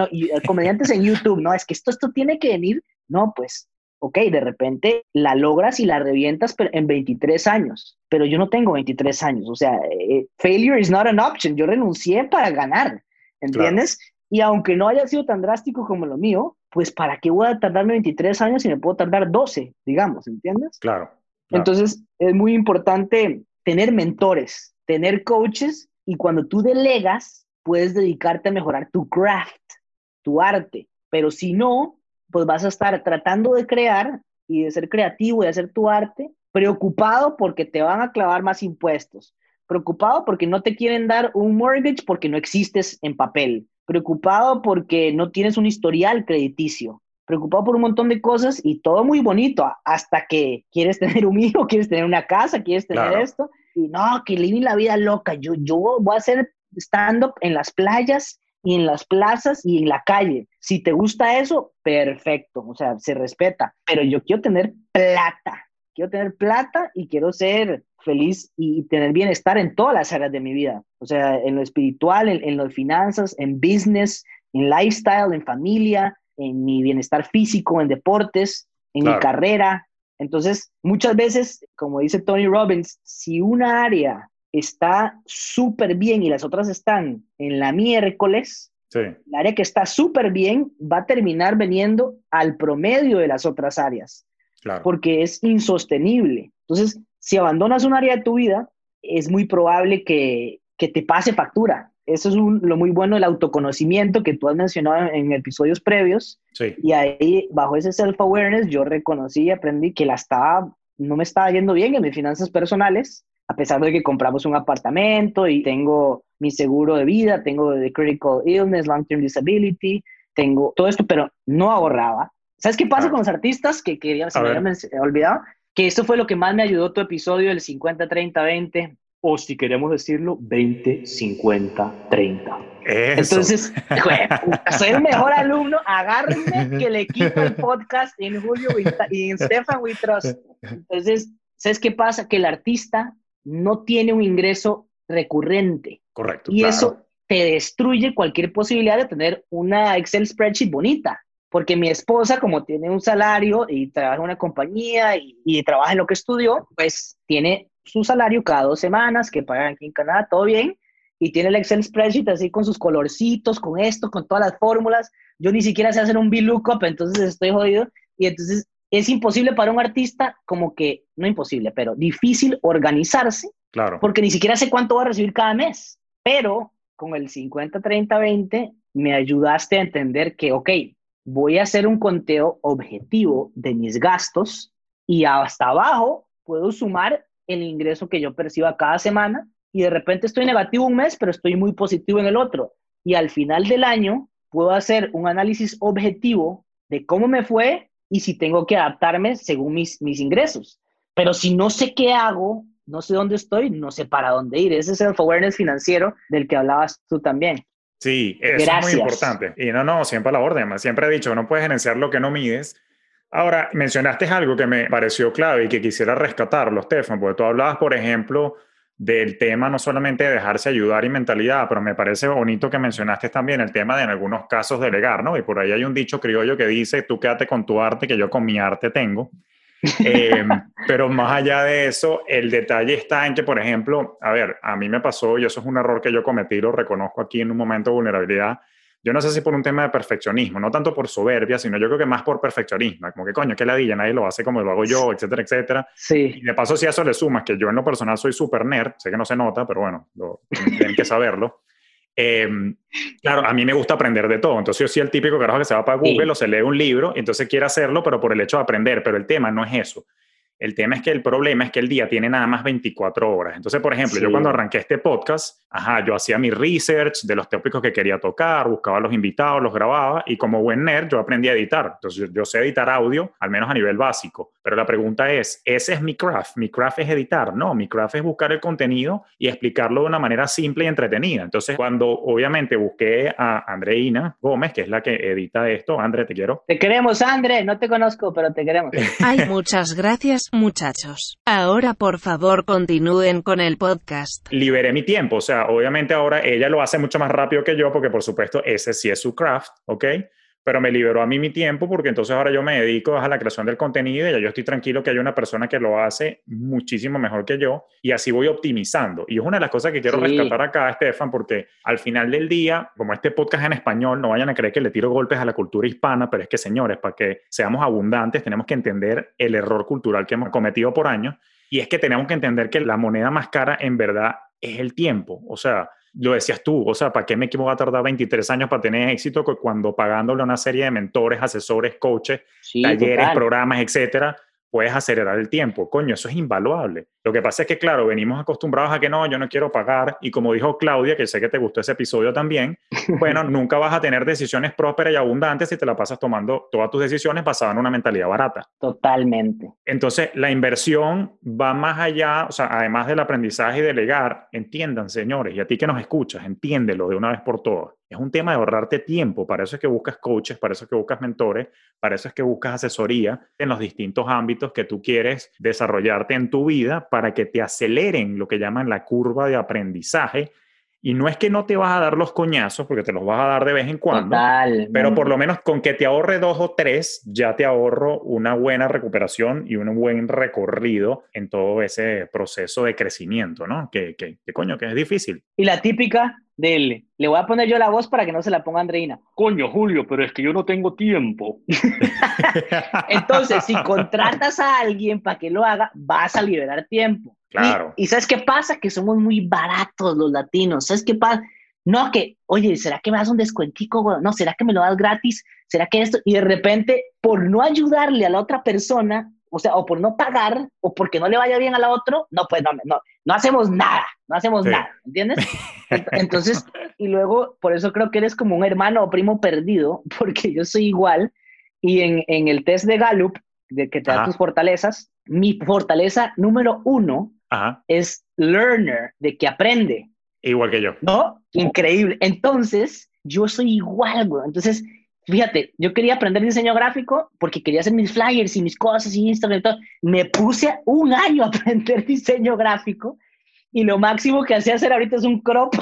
comediantes en YouTube, no, es que esto, esto tiene que venir. No, pues, ok, de repente la logras y la revientas en 23 años, pero yo no tengo 23 años, o sea, eh, failure is not an option, yo renuncié para ganar, ¿entiendes? Y aunque no haya sido tan drástico como lo mío, pues ¿para qué voy a tardarme 23 años si me puedo tardar 12, digamos, ¿entiendes? Claro. Entonces, es muy importante tener mentores, tener coaches y cuando tú delegas, puedes dedicarte a mejorar tu craft, tu arte. Pero si no, pues vas a estar tratando de crear y de ser creativo y hacer tu arte, preocupado porque te van a clavar más impuestos, preocupado porque no te quieren dar un mortgage porque no existes en papel, preocupado porque no tienes un historial crediticio, preocupado por un montón de cosas y todo muy bonito hasta que quieres tener un hijo, quieres tener una casa, quieres tener esto y no, que living la vida loca. Yo, yo voy a hacer stand-up en las playas y en las plazas y en la calle. Si te gusta eso, perfecto, o sea, se respeta, pero yo quiero tener plata, quiero tener plata y quiero ser feliz y tener bienestar en todas las áreas de mi vida, o sea, en lo espiritual, en, en las finanzas, en business, en lifestyle, en familia, en mi bienestar físico, en deportes, en mi carrera. Entonces, muchas veces, como dice Tony Robbins, si una área está súper bien y las otras están en la miércoles, el área que está súper bien va a terminar veniendo al promedio de las otras áreas, porque es insostenible. Entonces, si abandonas un área de tu vida, es muy probable que, que te pase factura. Eso es lo muy bueno del autoconocimiento que tú has mencionado en, episodios previos. Y ahí, bajo ese self-awareness, yo reconocí y aprendí que la estaba, no me estaba yendo bien en mis finanzas personales, a pesar de que compramos un apartamento y tengo mi seguro de vida, tengo de critical illness, long-term disability, tengo todo esto, pero no ahorraba. ¿Sabes qué pasa con los artistas que quería, se me había olvidado? Que esto fue lo que más me ayudó tu episodio del 50, 30, 20 o si queremos decirlo, 20, 50, 30. Entonces, soy el mejor alumno, agárrenme que le quito el podcast en Julio y en Stefan Witros. Entonces, ¿sabes qué pasa? Que el artista no tiene un ingreso recurrente. Correcto. Y eso te destruye cualquier posibilidad de tener una Excel spreadsheet bonita. Porque mi esposa, como tiene un salario y trabaja en una compañía y, y trabaja en lo que estudió, pues tiene su salario cada dos semanas, que pagan aquí en Canadá, todo bien, y tiene el Excel spreadsheet así con sus colorcitos, con esto, con todas las fórmulas. Yo ni siquiera sé hacer un VLOOKUP, entonces estoy jodido. Y entonces es imposible para un artista, como que, no imposible, pero difícil organizarse, claro. porque ni siquiera sé cuánto va a recibir cada mes. Pero con el 50, 30, 20, me ayudaste a entender que, ok, voy a hacer un conteo objetivo de mis gastos y hasta abajo puedo sumar el ingreso que yo perciba cada semana y de repente estoy negativo un mes, pero estoy muy positivo en el otro. Y al final del año puedo hacer un análisis objetivo de cómo me fue y si tengo que adaptarme según mis, mis ingresos. Pero si no sé qué hago, no sé dónde estoy, no sé para dónde ir. Ese es el awareness financiero del que hablabas tú también. Sí, eso es muy importante. Y no, no, siempre a la orden. Siempre he dicho, no puedes gerenciar lo que no mides Ahora, mencionaste algo que me pareció clave y que quisiera rescatarlo, Stefan, porque tú hablabas, por ejemplo, del tema no solamente de dejarse ayudar y mentalidad, pero me parece bonito que mencionaste también el tema de en algunos casos delegar, ¿no? Y por ahí hay un dicho criollo que dice, tú quédate con tu arte, que yo con mi arte tengo. Eh, pero más allá de eso, el detalle está en que, por ejemplo, a ver, a mí me pasó, y eso es un error que yo cometí, lo reconozco aquí en un momento de vulnerabilidad, yo no sé si por un tema de perfeccionismo, no tanto por soberbia, sino yo creo que más por perfeccionismo, como que coño, que ladilla, nadie lo hace como lo hago yo, etcétera, etcétera. Sí. Y de paso, si a eso le sumas que yo en lo personal soy súper nerd, sé que no se nota, pero bueno, lo, tienen que saberlo. Em, claro, a mí me gusta aprender de todo. Entonces, yo soy el típico carajo que se va para Google o se lee un libro, entonces quiere hacerlo, pero por el hecho de aprender. Pero el tema no es eso. El tema es que el problema es que el día tiene nada más 24 horas. Entonces, por ejemplo, yo cuando arranqué este podcast, ajá, yo hacía mi research de los tópicos que quería tocar, buscaba los invitados, los grababa y como buen nerd yo aprendí a editar. Entonces, yo sé editar audio, al menos a nivel básico. Pero la pregunta es, ¿ese es mi craft? ¿Mi craft es editar? No, mi craft es buscar el contenido y explicarlo de una manera simple y entretenida. Entonces, cuando obviamente busqué a Andreina Gómez, que es la que edita esto, André, te quiero. Te queremos, André. No te conozco, pero te queremos. Ay, muchas gracias muchachos. Ahora por favor continúen con el podcast. Liberé mi tiempo, o sea, obviamente ahora ella lo hace mucho más rápido que yo porque por supuesto ese sí es su craft, ¿ok? Pero me liberó a mí mi tiempo porque entonces ahora yo me dedico a la creación del contenido y ya yo estoy tranquilo que hay una persona que lo hace muchísimo mejor que yo y así voy optimizando. Y es una de las cosas que quiero rescatar acá, Estefan, porque al final del día, como este podcast en español, no vayan a creer que le tiro golpes a la cultura hispana, pero es que señores, para que seamos abundantes tenemos que entender el error cultural que hemos cometido por años y es que tenemos que entender que la moneda más cara en verdad es el tiempo. O sea, lo decías tú, o sea, ¿para qué me voy a tardar 23 años para tener éxito cuando pagándole a una serie de mentores, asesores, coaches, talleres, programas, etcétera, puedes acelerar el tiempo. Coño, eso es invaluable. Lo que pasa es que, claro, venimos acostumbrados a que no, yo no quiero pagar. Y como dijo Claudia, que sé que te gustó ese episodio también, bueno, nunca vas a tener decisiones prósperas y abundantes si te la pasas tomando todas tus decisiones basadas en una mentalidad barata. Totalmente. Entonces, la inversión va más allá, o sea, además del aprendizaje y delegar, entiendan, señores, y a ti que nos escuchas, entiéndelo de una vez por todas. Es un tema de ahorrarte tiempo, para eso es que buscas coaches, para eso es que buscas mentores, para eso es que buscas asesoría en los distintos ámbitos que tú quieres desarrollarte en tu vida para que te aceleren lo que llaman la curva de aprendizaje. Y no es que no te vas a dar los coñazos, porque te los vas a dar de vez en cuando, pero por lo menos con que te ahorre dos o tres, ya te ahorro una buena recuperación y un buen recorrido en todo ese proceso de crecimiento, ¿no? Que, que, que coño, que es difícil. Y la típica, Dele. Le voy a poner yo la voz para que no se la ponga Andreina. Coño, Julio, pero es que yo no tengo tiempo. Entonces, si contratas a alguien para que lo haga, vas a liberar tiempo. Claro. Y, ¿sabes qué pasa? Que somos muy baratos los latinos. ¿Sabes qué pasa? No, que, oye, ¿será que me das un descuentico? No, ¿será que me lo das gratis? ¿Será que esto? Y de repente, por no ayudarle a la otra persona, o sea, o por no pagar, o porque no le vaya bien a la otro, no, pues no, no, no hacemos nada, no hacemos nada, ¿entiendes? Entonces, y luego, por eso creo que eres como un hermano o primo perdido, porque yo soy igual, y en, en el test de Gallup, de que te da tus fortalezas, mi fortaleza número uno es learner, de que aprende. Igual que yo. ¿No? Increíble. Entonces, yo soy igual, güey. Entonces, Fíjate, yo quería aprender diseño gráfico porque quería hacer mis flyers y mis cosas y Instagram y todo. Me puse un año a aprender diseño gráfico y lo máximo que hacía hacer ahorita es un crop.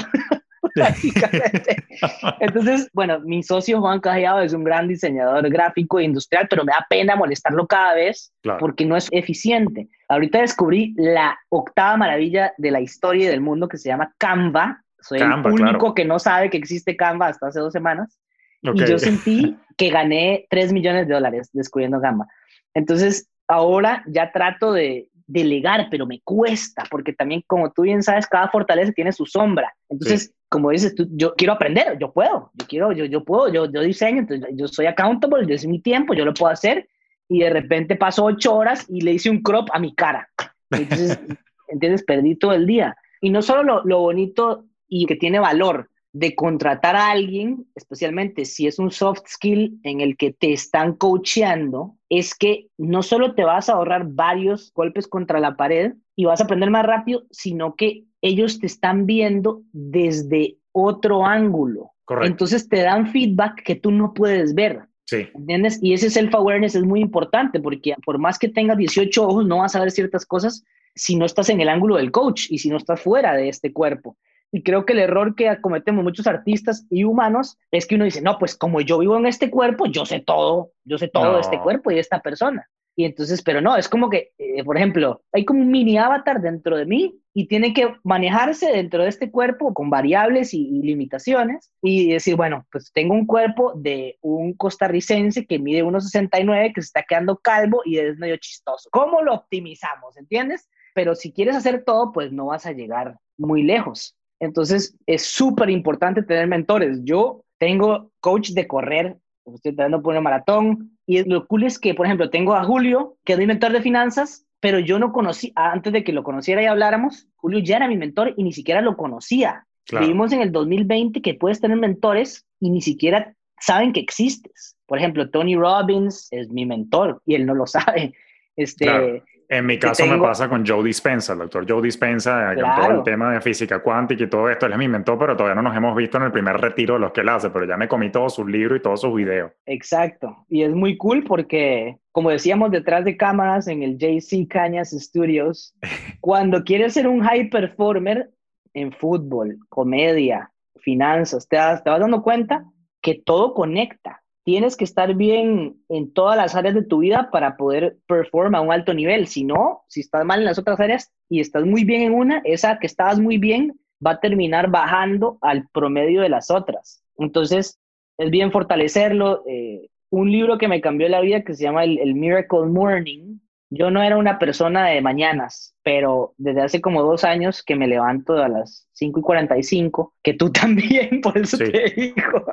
Entonces, bueno, mi socio Juan Cajallado es un gran diseñador gráfico e industrial, pero me da pena molestarlo cada vez porque no es eficiente. Ahorita descubrí la octava maravilla de la historia y del mundo que se llama Canva. Soy el único que no sabe que existe Canva hasta hace dos semanas. Y yo sentí que gané 3 millones de dólares descubriendo Gamba. Entonces, ahora ya trato de delegar, pero me cuesta, porque también, como tú bien sabes, cada fortaleza tiene su sombra. Entonces, como dices tú, yo quiero aprender, yo puedo, yo quiero, yo, yo puedo, yo, yo diseño, entonces yo soy accountable, yo es mi tiempo, yo lo puedo hacer, y de repente paso ocho horas y le hice un crop a mi cara. Entonces, ¿entiendes? Perdí todo el día. Y no solo lo, lo bonito y que tiene valor, de contratar a alguien, especialmente si es un soft skill en el que te están coacheando, es que no solo te vas a ahorrar varios golpes contra la pared y vas a aprender más rápido, sino que ellos te están viendo desde otro ángulo. Entonces te dan feedback que tú no puedes ver. Sí. ¿Entiendes? Y ese self-awareness es muy importante porque por más que tengas 18 ojos, no vas a ver ciertas cosas si no estás en el ángulo del coach y si no estás fuera de este cuerpo. Y creo que el error que cometemos muchos artistas y humanos es que uno dice, no, pues como yo vivo en este cuerpo, yo sé todo, yo sé todo de este cuerpo y de esta persona. Y entonces, pero no, es como que, eh, por ejemplo, hay como un mini avatar dentro de mí y tiene que manejarse dentro de este cuerpo con variables y, limitaciones y decir, bueno, pues tengo un cuerpo de un costarricense que mide 1,69, que se está quedando calvo y es medio chistoso. ¿Cómo lo optimizamos? ¿Entiendes? Pero si quieres hacer todo, pues no vas a llegar muy lejos. Entonces, es súper importante tener mentores. Yo tengo coach de correr, estoy tratando por un maratón, y lo cool es que, por ejemplo, tengo a Julio, que es mi mentor de finanzas, pero yo no conocí, antes de que lo conociera y habláramos, Julio ya era mi mentor y ni siquiera lo conocía. Vivimos en el 2020 que puedes tener mentores y ni siquiera saben que existes. Por ejemplo, Tony Robbins es mi mentor y él no lo sabe. Este, en mi caso me pasa con Joe Dispenza, el doctor Joe Dispenza, con todo el tema de física cuántica y todo esto. Él es mi mentor, pero todavía no nos hemos visto en el primer retiro de los que él hace, pero ya me comí todos sus libros y todos sus videos. Exacto. Y es muy cool porque, como decíamos detrás de cámaras en el JC Cañas Studios, cuando quieres ser un high performer en fútbol, comedia, finanzas, te, te vas dando cuenta que todo conecta tienes que estar bien en todas las áreas de tu vida para poder perform a un alto nivel. Si no, si estás mal en las otras áreas y estás muy bien en una, esa que estabas muy bien va a terminar bajando al promedio de las otras. Entonces, es bien fortalecerlo. Eh, un libro que me cambió la vida que se llama el, Miracle Morning. Yo no era una persona de mañanas, pero desde hace como dos años que me levanto a las 5 y 45, que tú también, por eso te digo.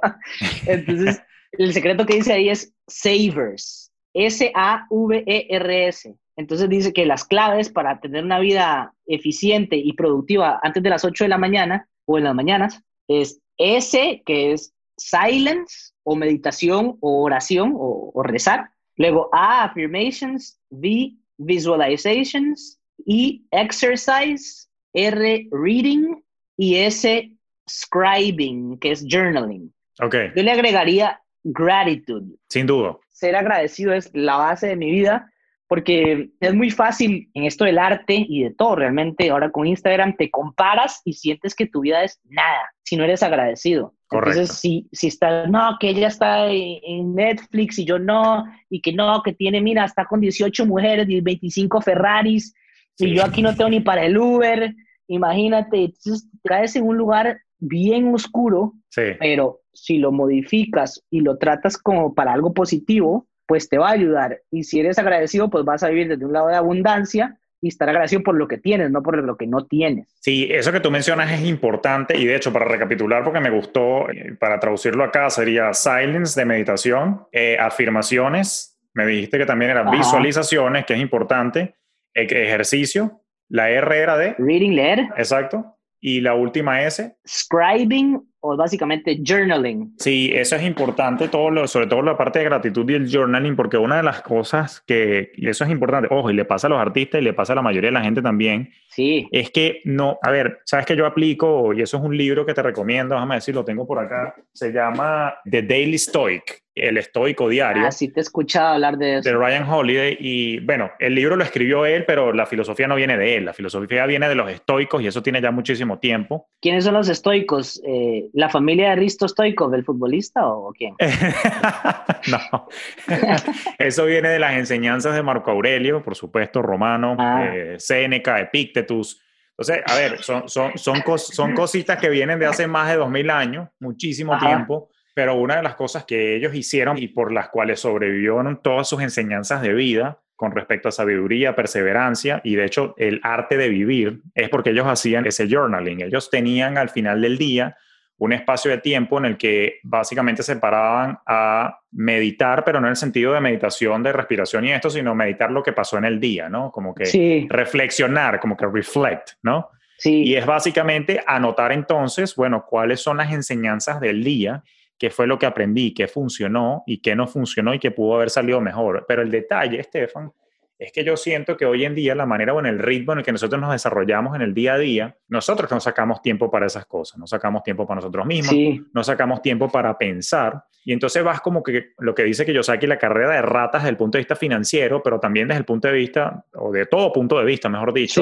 Entonces, el secreto que dice ahí es Savers, S-A-V-E-R-S. Entonces dice que las claves para tener una vida eficiente y productiva antes de las 8 de la mañana o en las mañanas es S, que es silence o meditación o oración o, rezar. Luego A, affirmations, V, visualizations, E, exercise, R, reading y S, scribing, que es journaling. Okay. Yo le agregaría Gratitude. Sin duda. Ser agradecido es la base de mi vida porque es muy fácil en esto del arte y de todo realmente. Ahora con Instagram te comparas y sientes que tu vida es nada si no eres agradecido. Correcto. Entonces, si, si está, no, que ella está en Netflix y yo no, y que no, que tiene, mira, está con 18 mujeres y 25 Ferraris, y yo aquí no tengo ni para el Uber, imagínate, entonces caes en un lugar bien oscuro, pero si lo modificas y lo tratas como para algo positivo, pues te va a ayudar. Y si eres agradecido, pues vas a vivir desde un lado de abundancia y estar agradecido por lo que tienes, no por lo que no tienes. Sí, eso que tú mencionas es importante y de hecho para recapitular, porque me gustó, eh, para traducirlo acá sería silence de meditación, eh, afirmaciones, me dijiste que también eran visualizaciones, que es importante, e, ejercicio, la R era de... Reading, leer. Exacto. Y la última S. Scribing o básicamente journaling. Sí, eso es importante, todo lo, sobre todo la parte de gratitud y el journaling, porque una de las cosas que, y eso es importante, ojo, y le pasa a los artistas y le pasa a la mayoría de la gente también, sí. es que no, a ver, sabes que yo aplico, y eso es un libro que te recomiendo, déjame decir, lo tengo por acá, se llama The Daily Stoic el estoico diario. Ah, sí, te he escuchado hablar de eso. De Ryan Holiday. Y bueno, el libro lo escribió él, pero la filosofía no viene de él. La filosofía viene de los estoicos y eso tiene ya muchísimo tiempo. ¿Quiénes son los estoicos? Eh, ¿La familia de Risto Stoico, del futbolista o quién? no. eso viene de las enseñanzas de Marco Aurelio, por supuesto, romano, ah. eh, Séneca, Epictetus. Entonces, a ver, son, son, son, son cositas que vienen de hace más de dos mil años, muchísimo tiempo pero una de las cosas que ellos hicieron y por las cuales sobrevivieron todas sus enseñanzas de vida con respecto a sabiduría, perseverancia y de hecho el arte de vivir es porque ellos hacían ese journaling. Ellos tenían al final del día un espacio de tiempo en el que básicamente se paraban a meditar, pero no en el sentido de meditación de respiración y esto, sino meditar lo que pasó en el día, ¿no? Como que reflexionar, como que reflect, ¿no? Sí. Y es básicamente anotar entonces, bueno, cuáles son las enseñanzas del día qué fue lo que aprendí, qué funcionó y qué no funcionó y qué pudo haber salido mejor. Pero el detalle, Estefan, es que yo siento que hoy en día la manera o en el ritmo en el que nosotros nos desarrollamos en el día a día, nosotros no sacamos tiempo para esas cosas, no sacamos tiempo para nosotros mismos, no sacamos tiempo para pensar. Y entonces vas como que lo que dice que yo saque la carrera de ratas desde el punto de vista financiero, pero también desde el punto de vista, o de todo punto de vista, mejor dicho,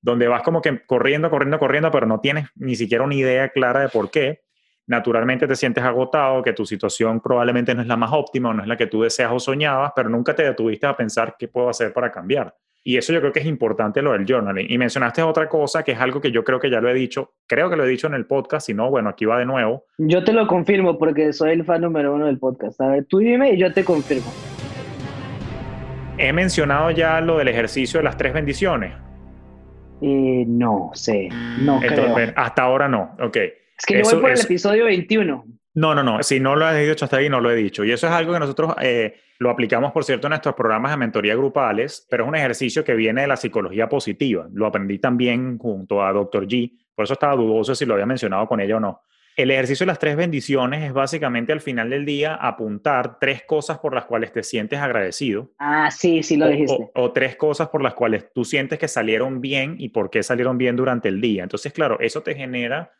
donde vas como que corriendo, corriendo, corriendo, pero no tienes ni siquiera una idea clara de por qué naturalmente te sientes agotado, que tu situación probablemente no es la más óptima o no es la que tú deseas o soñabas, pero nunca te detuviste a pensar qué puedo hacer para cambiar. Y eso yo creo que es importante lo del journaling. Y mencionaste otra cosa que es algo que yo creo que ya lo he dicho, creo que lo he dicho en el podcast, si no, bueno, aquí va de nuevo. Yo te lo confirmo porque soy el fan número uno del podcast. A ver, tú dime y yo te confirmo. He mencionado ya lo del ejercicio de las tres bendiciones. Eh, no sé, no creo. Hasta ahora no, ok. Es que yo voy por el episodio 21. No, no, no. Si no lo has dicho hasta ahí, no lo he dicho. Y eso es algo que nosotros eh, lo aplicamos, por cierto, en nuestros programas de mentoría grupales, pero es un ejercicio que viene de la psicología positiva. Lo aprendí también junto a Dr. G. Por eso estaba dudoso si lo había mencionado con ella o no. El ejercicio de las tres bendiciones es básicamente al final del día apuntar tres cosas por las cuales te sientes agradecido. Ah, sí, sí lo dijiste. O, o, tres cosas por las cuales tú sientes que salieron bien y por qué salieron bien durante el día. Entonces, claro, eso te genera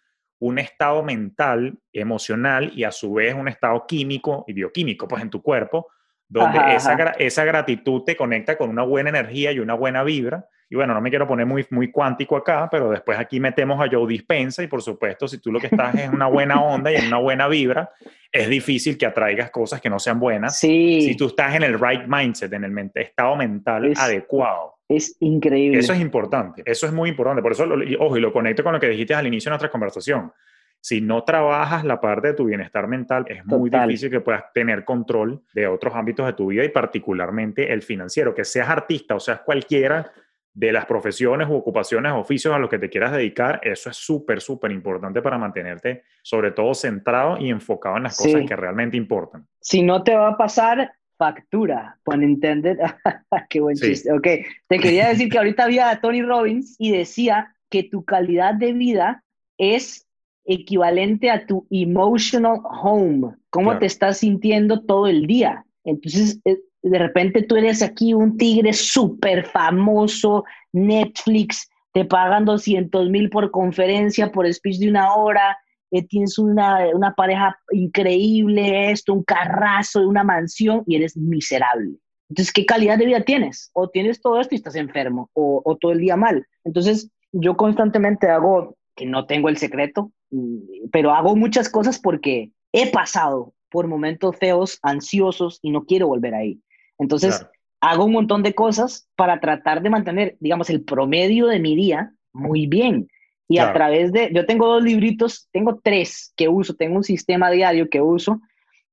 un estado mental, emocional y a su vez un estado químico y bioquímico, pues en tu cuerpo, donde esa, esa, gratitud te conecta con una buena energía y una buena vibra. Y bueno, no me quiero poner muy, muy cuántico acá, pero después aquí metemos a Joe Dispensa y por supuesto, si tú lo que estás es una buena onda y en una buena vibra, es difícil que atraigas cosas que no sean buenas. Sí. Si tú estás en el right mindset, en el estado mental adecuado. Es increíble. Eso es importante, eso es muy importante. Por eso, ojo, y lo conecto con lo que dijiste al inicio de nuestra conversación. Si no trabajas la parte de tu bienestar mental, es muy difícil que puedas tener control de otros ámbitos de tu vida y particularmente el financiero. Que seas artista o seas cualquiera de las profesiones u ocupaciones, oficios a los que te quieras dedicar, eso es súper, súper importante para mantenerte sobre todo centrado y enfocado en las cosas que realmente importan. Si no te va a pasar, factura, pun intended. Qué buen chiste. Ok, te quería decir que ahorita había a Tony Robbins y decía que tu calidad de vida es equivalente a tu emotional home, cómo te estás sintiendo todo el día. Entonces, eh, de repente tú eres aquí un tigre súper famoso, Netflix, te pagan 200 mil por conferencia, por speech de una hora, eh, tienes una, una, pareja increíble, esto, un carrazo, una mansión y eres miserable. Entonces, ¿qué calidad de vida tienes? O tienes todo esto y estás enfermo, o, o todo el día mal. Entonces, yo constantemente hago, que no tengo el secreto, mm, pero hago muchas cosas porque he pasado por momentos feos, ansiosos y no quiero volver ahí. Entonces, hago un montón de cosas para tratar de mantener, digamos, el promedio de mi día muy bien. Y a través de, yo tengo dos libritos, tengo tres que uso, tengo un sistema diario que uso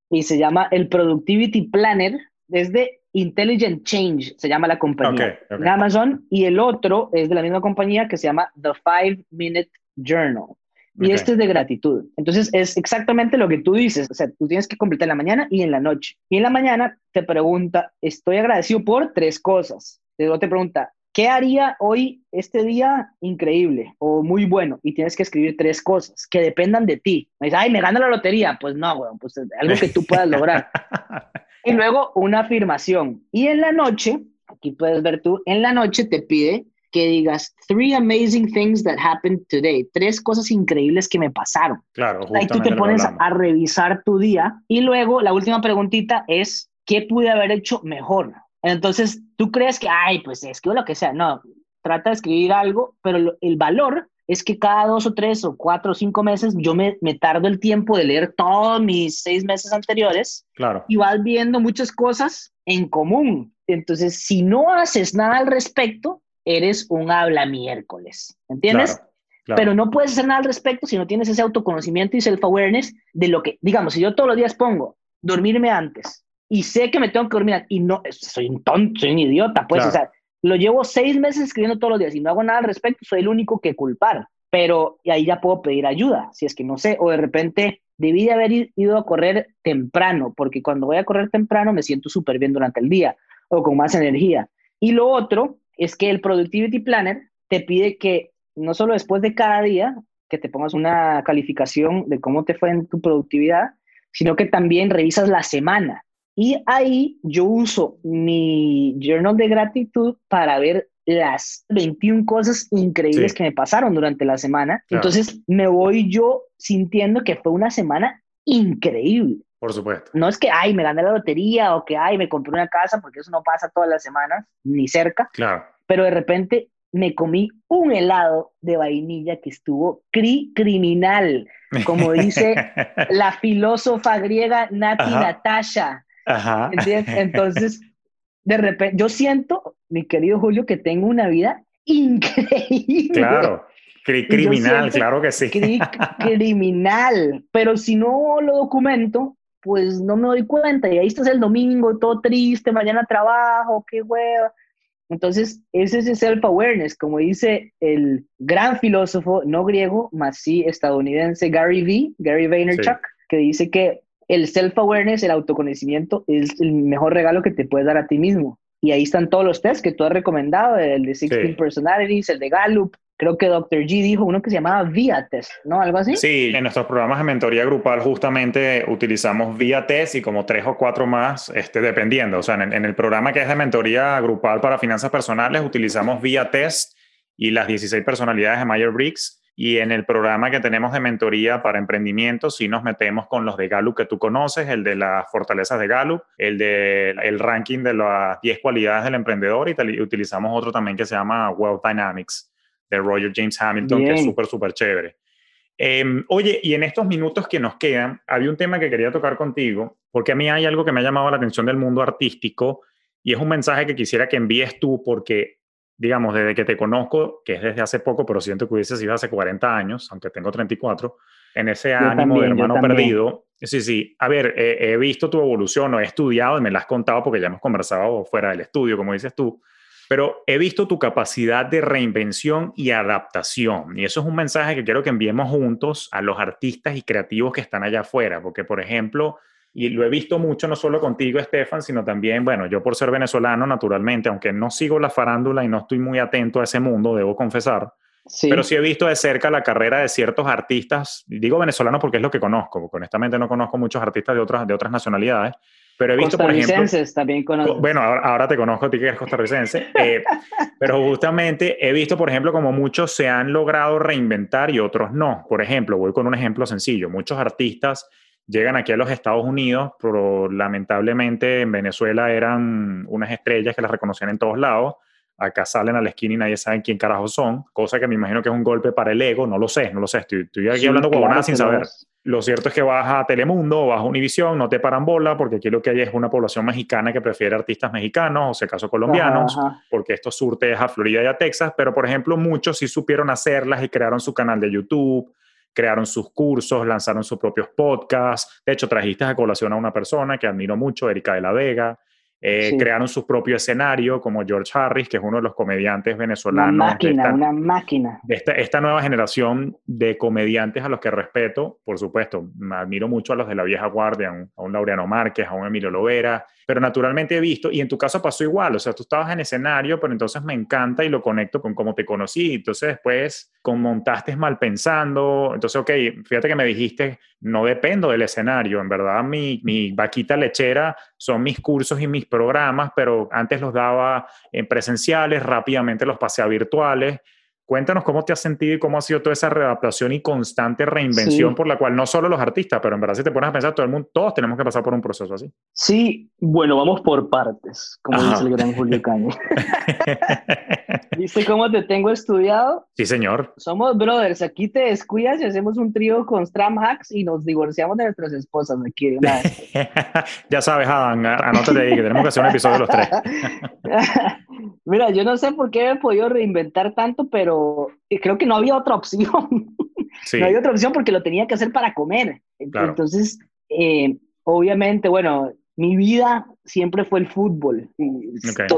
y se llama el Productivity Planner, es de Intelligent Change, se llama la compañía, en Amazon, y el otro es de la misma compañía que se llama The Five Minute Journal. Y este es de gratitud. Entonces es exactamente lo que tú dices. O sea, tú tienes que completar en la mañana y en la noche. Y en la mañana te pregunta, estoy agradecido por tres cosas. Luego te pregunta, ¿qué haría hoy este día increíble o muy bueno? Y tienes que escribir tres cosas que dependan de ti. Me dices, ay, me gana la lotería. Pues no, bueno, pues algo que tú puedas lograr. y luego una afirmación. Y en la noche, aquí puedes ver tú, en la noche te pide que digas three amazing things that happened today, tres cosas increíbles que me pasaron. Claro, Ahí tú te pones a revisar tu día y luego la última preguntita es ¿qué pude haber hecho mejor? Entonces, tú crees que, ay, pues escribo lo que sea. No, trata de escribir algo, pero el valor es que cada dos o tres o cuatro o cinco meses yo me, me tardo el tiempo de leer todos mis seis meses anteriores claro. y vas viendo muchas cosas en común. Entonces, si no haces nada al respecto, eres un habla miércoles, ¿entiendes? Pero no puedes hacer nada al respecto si no tienes ese autoconocimiento y self-awareness de lo que, digamos, si yo todos los días pongo dormirme antes y sé que me tengo que dormir y no, soy un tonto, soy un idiota, pues, o sea, lo llevo seis meses escribiendo todos los días y no hago nada al respecto, soy el único que culpar. Pero ahí ya puedo pedir ayuda, si es que no sé, o de repente debí de haber ido a correr temprano, porque cuando voy a correr temprano me siento súper bien durante el día o con más energía. Y lo otro es que el Productivity Planner te pide que no solo después de cada día, que te pongas una calificación de cómo te fue en tu productividad, sino que también revisas la semana. Y ahí yo uso mi journal de gratitud para ver las 21 cosas increíbles que me pasaron durante la semana. Entonces me voy yo sintiendo que fue una semana increíble. Por supuesto. No es que, ay, me gané la lotería o que, ay, me compré una casa, porque eso no pasa todas las semanas, ni cerca. Claro. Pero de repente me comí un helado de vainilla que estuvo cri criminal, como dice la filósofa griega Nati Natasha. Ajá. Entonces, de repente, yo siento, mi querido Julio, que tengo una vida increíble. Claro. criminal, claro que sí. criminal, pero si no lo documento, pues no me doy cuenta y ahí estás el domingo, todo triste, mañana trabajo, qué hueva. Entonces, ese es el self-awareness, como dice el gran filósofo, no griego, más sí estadounidense, Gary V, Gary Vaynerchuk, que dice que el self-awareness, el autoconocimiento, es el mejor regalo que te puedes dar a ti mismo. Y ahí están todos los tests que tú has recomendado, el de 16 Personalities, el de Gallup, creo que Dr. G dijo uno que se llamaba VIA Test, ¿no? Algo así. Sí, en nuestros programas de mentoría grupal justamente utilizamos VIA Test y como tres o cuatro más, este, dependiendo. O sea, en, en el programa que es de mentoría grupal para finanzas personales utilizamos VIA Test y las 16 personalidades de Meyer Briggs. Y en el programa que tenemos de mentoría para emprendimiento, sí nos metemos con los de Gallup que tú conoces, el de las fortalezas de Gallup, el de el ranking de las 10 cualidades del emprendedor y utilizamos otro también que se llama Wealth Dynamics de Roger James Hamilton, que es súper, súper chévere. Em, oye, y en estos minutos que nos quedan, había un tema que quería tocar contigo, porque a mí hay algo que me ha llamado la atención del mundo artístico y es un mensaje que quisiera que envíes tú porque, digamos, desde que te conozco, que es desde hace poco, pero siento que hubiese sido hace 40 años, aunque tengo 34, en ese ánimo de hermano perdido. Sí, sí. A ver, he visto tu evolución, o he estudiado y me la has contado porque ya hemos conversado fuera del estudio, como dices tú pero he visto tu capacidad de reinvención y adaptación. Y eso es un mensaje que quiero que enviemos juntos a los artistas y creativos que están allá afuera, porque por ejemplo, y lo he visto mucho no solo contigo, Estefan, sino también, bueno, yo por ser venezolano, naturalmente, aunque no sigo la farándula y no estoy muy atento a ese mundo, debo confesar, pero sí he visto de cerca la carrera de ciertos artistas, digo venezolanos porque es lo que conozco, porque honestamente no conozco muchos artistas de otras, de otras nacionalidades, pero he visto, por ejemplo. también conozco. Bueno, ahora, te conozco a ti que eres costarricense. Eh, pero justamente he visto, por ejemplo, como muchos se han logrado reinventar y otros no. Por ejemplo, voy con un ejemplo sencillo. Muchos artistas llegan aquí a los Estados Unidos, pero lamentablemente en Venezuela eran unas estrellas que las reconocían en todos lados. Acá salen a la esquina y nadie sabe quién carajo son, cosa que me imagino que es un golpe para el ego, no lo sé, no lo sé, estoy, estoy aquí hablando con nada sin saber. Lo cierto es que vas a Telemundo o vas a Univision, no te paran bola, porque aquí lo que hay es una población mexicana que prefiere artistas mexicanos, o sea, caso colombianos, porque esto surte a Florida y a Texas, pero por ejemplo, muchos sí supieron hacerlas y crearon su canal de YouTube, crearon sus cursos, lanzaron sus propios podcasts. De hecho, trajiste a colación a una persona que admiro mucho, Erika de la Vega. Eh, crearon su propio escenario, como George Harris, que es uno de los comediantes venezolanos. Una máquina, una máquina. esta, esta, nueva generación de comediantes a los que respeto, por supuesto, admiro mucho a los de la vieja guardia, a un, a un Laureano Márquez, a un Emilio Lovera, pero naturalmente he visto, y en tu caso pasó igual, o sea, tú estabas en escenario, pero entonces me encanta y lo conecto con cómo te conocí, entonces después con montaste mal pensando, entonces, ok, fíjate que me dijiste, no dependo del escenario, en verdad mi, mi vaquita lechera son mis cursos y mis programas, pero antes los daba en presenciales, rápidamente los pasé a virtuales, Cuéntanos cómo te has sentido y cómo ha sido toda esa readaptación y constante reinvención por la cual no solo los artistas, pero en verdad si te pones a pensar, todo el mundo, todos tenemos que pasar por un proceso así. Sí, bueno, vamos por partes, como dice el gran Julio Caño. ¿Viste cómo te tengo estudiado? Sí, señor. Somos brothers, aquí te descuidas y hacemos un trío con Stram Hacks y nos divorciamos de nuestras esposas aquí. ya sabes, Adam, anótate ahí que tenemos que hacer un episodio de los tres. Mira, yo no sé por qué he podido reinventar tanto, pero creo que no había otra opción. No había otra opción porque lo tenía que hacer para comer. Entonces, eh, obviamente, bueno, mi vida siempre fue el fútbol.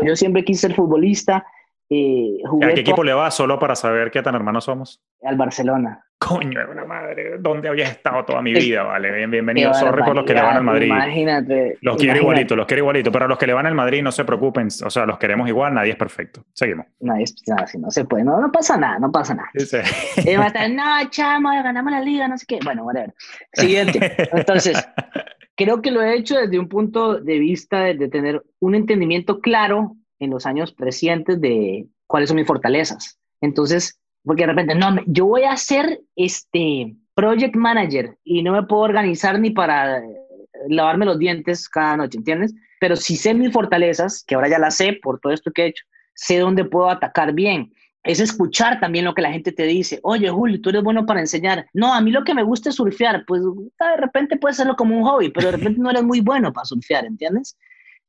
Yo siempre quise ser futbolista. Eh, ¿A qué equipo le va? Solo para saber qué tan hermanos somos. Al Barcelona. Coño, de una madre, ¿dónde habías estado toda mi vida? Vale, Bien, bienvenido. Sorry por los que le van al Madrid. Imagínate. Los quiero igualito, los quiero igualito. Pero a los que le van al Madrid, no se preocupen. O sea, los queremos igual, nadie es perfecto. Seguimos. Nadie es, si no se puede. No, no pasa nada, no pasa nada. Sí, sí. va a estar, no, chamo, ganamos la liga, no sé qué. Bueno, whatever. Siguiente. Entonces, creo que lo he hecho desde un punto de vista de, tener un entendimiento claro en los años recientes de cuáles son mis fortalezas. Entonces, porque de repente, no, yo voy a ser este project manager y no me puedo organizar ni para lavarme los dientes cada noche, ¿entiendes? Pero si sé mis fortalezas, que ahora ya las sé por todo esto que he hecho, sé dónde puedo atacar bien. Es escuchar también lo que la gente te dice. Oye, Julio, tú eres bueno para enseñar. No, a mí lo que me gusta es surfear. Pues de repente puedes hacerlo como un hobby, pero de repente no eres muy bueno para surfear, ¿entiendes?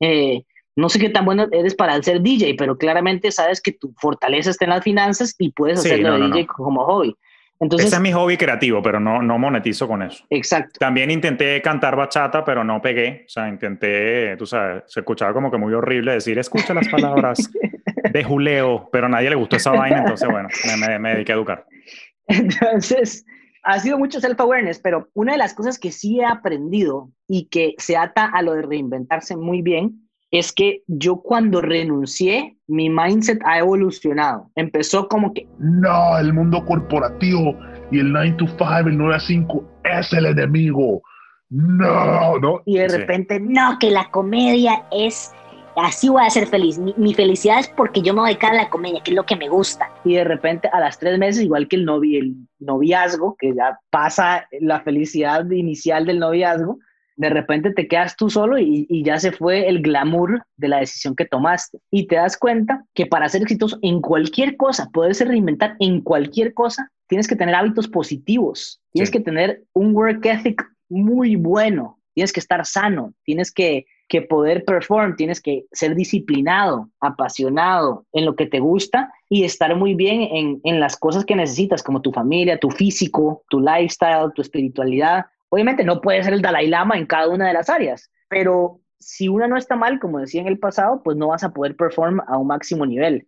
Eh, no sé qué tan bueno eres para ser DJ, pero claramente sabes que tu fortaleza está en las finanzas y puedes hacerlo de DJ como hobby. Ese es mi hobby creativo, pero no, no monetizo con eso. Exacto. También intenté cantar bachata, pero no pegué. O sea, intenté, tú sabes, se escuchaba como que muy horrible decir, escucha las palabras de Juleo, pero a nadie le gustó esa vaina, entonces bueno, me, me dediqué a educar. Entonces, ha sido mucho self-awareness, pero una de las cosas que sí he aprendido y que se ata a lo de reinventarse muy bien es que yo cuando renuncié, mi mindset ha evolucionado. Empezó como que... No, el mundo corporativo y el 9 to 5, el 9 a 5 es el enemigo. No, no. Y de repente, no, que la comedia es... Así voy a ser feliz. Mi, felicidad es porque yo me voy a dedicar a la comedia, que es lo que me gusta. Y de repente, a las tres meses, igual que el, el noviazgo, que ya pasa la felicidad inicial del noviazgo, de repente te quedas tú solo y, ya se fue el glamour de la decisión que tomaste. Y te das cuenta que para ser exitoso en cualquier cosa, poderse reinventar en cualquier cosa, tienes que tener hábitos positivos, tienes que tener un work ethic muy bueno, tienes que estar sano, tienes que, que poder perform, tienes que ser disciplinado, apasionado en lo que te gusta y estar muy bien en, en las cosas que necesitas, como tu familia, tu físico, tu lifestyle, tu espiritualidad Obviamente no puede ser el Dalai Lama en cada una de las áreas, pero si una no está mal, como decía en el pasado, pues no vas a poder perform a un máximo nivel.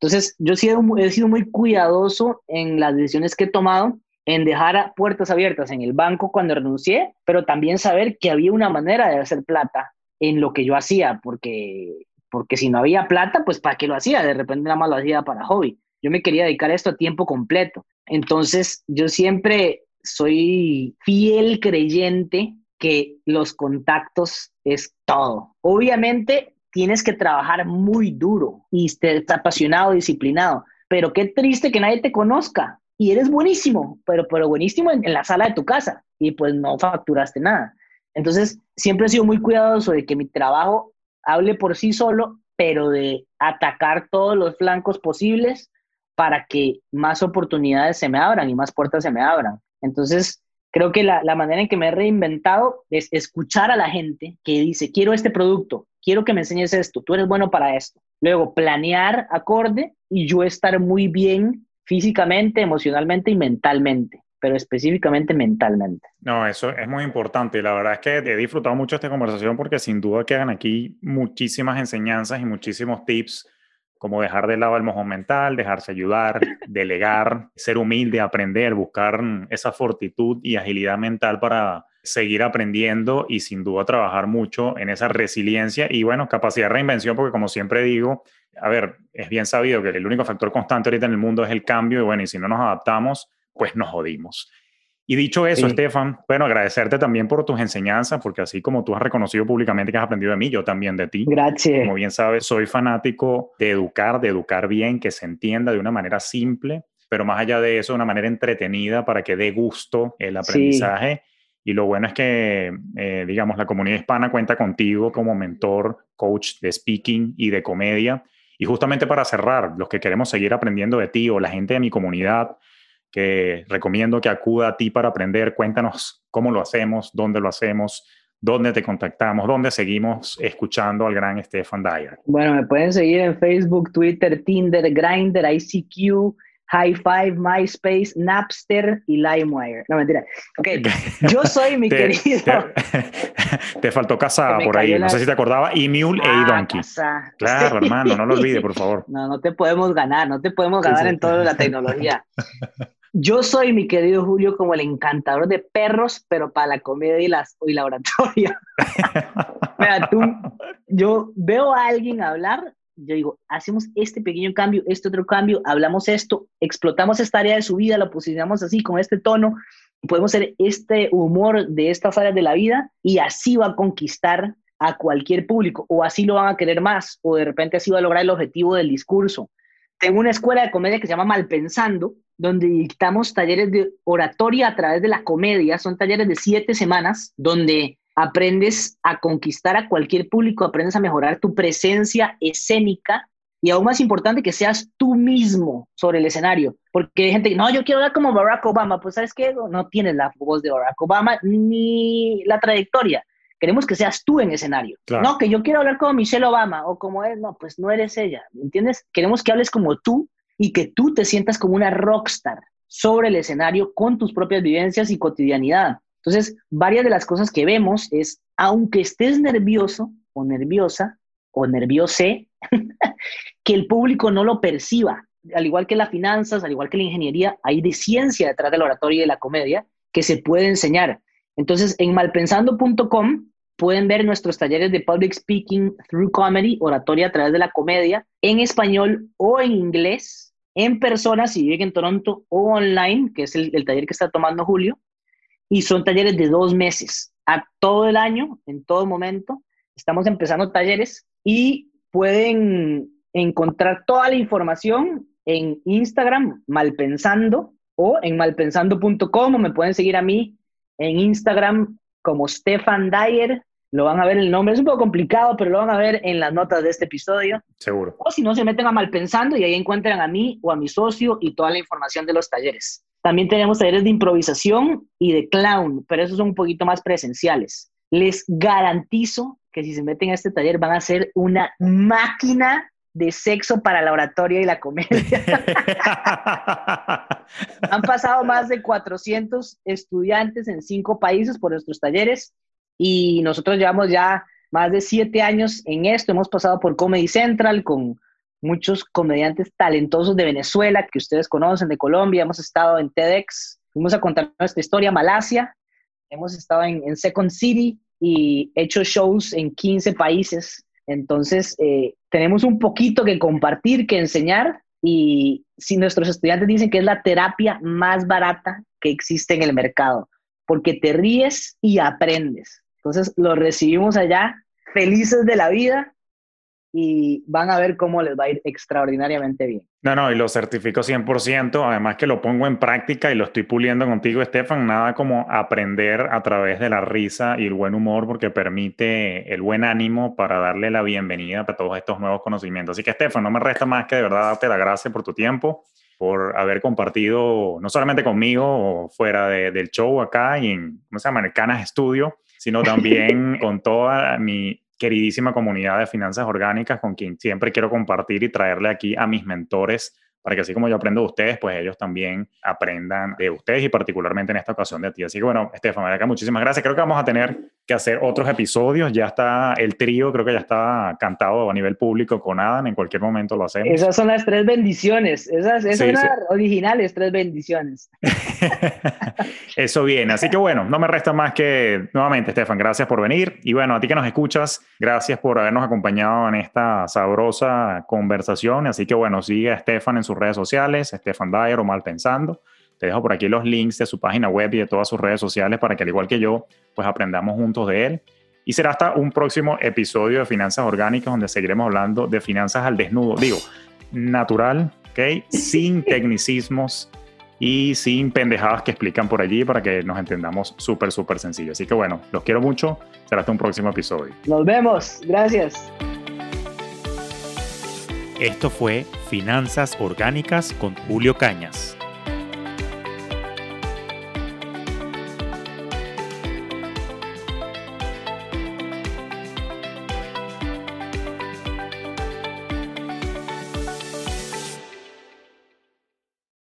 Entonces, yo he, sido muy cuidadoso en las decisiones que he tomado, en dejar puertas abiertas en el banco cuando renuncié, pero también saber que había una manera de hacer plata en lo que yo hacía, porque, porque si no había plata, pues ¿para qué lo hacía? De repente nada más lo hacía para hobby. Yo me quería dedicar esto a tiempo completo. Entonces, yo siempre soy fiel creyente que los contactos es todo. Obviamente tienes que trabajar muy duro y estar apasionado, disciplinado, pero qué triste que nadie te conozca y eres buenísimo, pero, pero buenísimo en, la sala de tu casa y pues no facturaste nada. Entonces, siempre he sido muy cuidadoso de que mi trabajo hable por sí solo, pero de atacar todos los flancos posibles para que más oportunidades se me abran y más puertas se me abran. Entonces, creo que la, manera en que me he reinventado es escuchar a la gente que dice, quiero este producto, quiero que me enseñes esto, tú eres bueno para esto. Luego, planear acorde y yo estar muy bien físicamente, emocionalmente y mentalmente pero específicamente mentalmente. No, eso es muy importante. La verdad es que he disfrutado mucho esta conversación porque sin duda quedan aquí muchísimas enseñanzas y muchísimos tips como dejar de lado el mojón mental, dejarse ayudar, delegar, ser humilde, aprender, buscar esa fortitud y agilidad mental para seguir aprendiendo y sin duda trabajar mucho en esa resiliencia y bueno, capacidad de reinvención, porque como siempre digo, a ver, es bien sabido que el único factor constante ahorita en el mundo es el cambio y bueno, y si no nos adaptamos, pues nos jodimos. Y dicho eso, Estefan, bueno, agradecerte también por tus enseñanzas, porque así como tú has reconocido públicamente que has aprendido de mí, yo también de ti. Gracias. Como bien sabes, soy fanático de educar, de educar bien, que se entienda de una manera simple, pero más allá de eso, de una manera entretenida para que dé gusto el aprendizaje. Y lo bueno es que, eh, digamos, la comunidad hispana cuenta contigo como mentor, coach de speaking y de comedia. Y justamente para cerrar, los que queremos seguir aprendiendo de ti o la gente de mi comunidad, que recomiendo que acuda a ti para aprender. Cuéntanos cómo lo hacemos, dónde lo hacemos, dónde te contactamos, dónde seguimos escuchando al gran Stefan Dyer. Bueno, me pueden seguir en Facebook, Twitter, Tinder, Grindr, ICQ, High Five, MySpace, Napster y LimeWire. No, mentira. Ok, yo soy mi querido. Te, faltó casa por ahí, no sé si te acordaba, y Mule e ah, Donkey. Claro, hermano, no lo olvides, por favor. No, no te podemos ganar, no te podemos ganar en toda la tecnología. Yo soy, mi querido Julio, como el encantador de perros, pero para la comedia y, las, y la oratoria. Mira, tú, yo veo a alguien hablar yo digo, hacemos este pequeño cambio, este otro cambio, hablamos esto, explotamos esta área de su vida, lo posicionamos así, con este tono, podemos hacer este humor de estas áreas de la vida y así va a conquistar a cualquier público, o así lo van a querer más, o de repente así va a lograr el objetivo del discurso. Tengo una escuela de comedia que se llama Malpensando, donde dictamos talleres de oratoria a través de la comedia. Son talleres de siete semanas donde aprendes a conquistar a cualquier público, aprendes a mejorar tu presencia escénica y aún más importante que seas tú mismo sobre el escenario. Porque hay gente que, no, yo quiero hablar como Barack Obama. Pues sabes qué, no tienes la voz de Barack Obama ni la trayectoria. Queremos que seas tú en escenario. No, que yo quiero hablar como Michelle Obama o como él. No, pues no eres ella. ¿Entiendes? Queremos que hables como tú y que tú te sientas como una rockstar sobre el escenario con tus propias vivencias y cotidianidad. Entonces, varias de las cosas que vemos es, aunque estés nervioso o nerviosa o nerviose, que el público no lo perciba. Al igual que las finanzas, al igual que la ingeniería, hay de ciencia detrás del oratorio y de la comedia que se puede enseñar. Entonces, en malpensando.com pueden ver nuestros talleres de public speaking through comedy, oratoria a través de la comedia, en español o en inglés, en persona si viven en Toronto o online, que es el, taller que está tomando Julio, y son talleres de dos meses, a todo el año, en todo momento. Estamos empezando talleres y pueden encontrar toda la información en Instagram, malpensando, o en malpensando.com, me pueden seguir a mí en Instagram como Stefan Dyer. Lo van a ver el nombre, es un poco complicado, pero lo van a ver en las notas de este episodio. Seguro. O si no, se meten a Malpensando y ahí encuentran a mí o a mi socio y toda la información de los talleres. También tenemos talleres de improvisación y de clown, pero esos son un poquito más presenciales. Les garantizo que si se meten a este taller van a ser una máquina de sexo para la oratoria y la comedia. Han pasado más de 400 estudiantes en cinco países por nuestros talleres y nosotros llevamos ya más de siete años en esto. Hemos pasado por Comedy Central con muchos comediantes talentosos de Venezuela que ustedes conocen, de Colombia. Hemos estado en TEDx, fuimos a contar nuestra historia, Malasia. Hemos estado en, en Second City y hecho shows en 15 países entonces, eh, tenemos un poquito que compartir, que enseñar y si nuestros estudiantes dicen que es la terapia más barata que existe en el mercado, porque te ríes y aprendes. Entonces, lo recibimos allá felices de la vida y van a ver cómo les va a ir extraordinariamente bien. No, no, y lo certifico 100%, además que lo pongo en práctica y lo estoy puliendo contigo, Estefan, nada como aprender a través de la risa y el buen humor porque permite el buen ánimo para darle la bienvenida a todos estos nuevos conocimientos. Así que, Estefan, no me resta más que de verdad darte la gracia por tu tiempo, por haber compartido no solamente conmigo fuera del show acá y en, ¿cómo se llama?, en el Canas Studio, sino también con toda mi queridísima comunidad de finanzas orgánicas con quien siempre quiero compartir y traerle aquí a mis mentores para que así como yo aprendo de ustedes, pues ellos también aprendan de ustedes y particularmente en esta ocasión de ti. Así que bueno, Estefan, acá muchísimas gracias. Creo que vamos a tener que hacer otros episodios. Ya está el trío, creo que ya está cantado a nivel público con Adam. En cualquier momento lo hacemos. Esas son las tres bendiciones. Esas, son las originales tres bendiciones. Eso viene. Así que bueno, no me resta más que nuevamente, Estefan, gracias por venir. Y bueno, a ti que nos escuchas, gracias por habernos acompañado en esta sabrosa conversación. Así que bueno, sigue a Estefan en su redes sociales, Stefan Dyer o Mal Pensando. Te dejo por aquí los links de su página web y de todas sus redes sociales para que al igual que yo, pues aprendamos juntos de él. Y será hasta un próximo episodio de Finanzas Orgánicas donde seguiremos hablando de finanzas al desnudo. Digo, natural, ¿ok? Sin tecnicismos y sin pendejadas que explican por allí para que nos entendamos súper, súper sencillo. Así que bueno, los quiero mucho. Será hasta un próximo episodio. Nos vemos. Gracias. Esto fue Finanzas Orgánicas con Julio Cañas.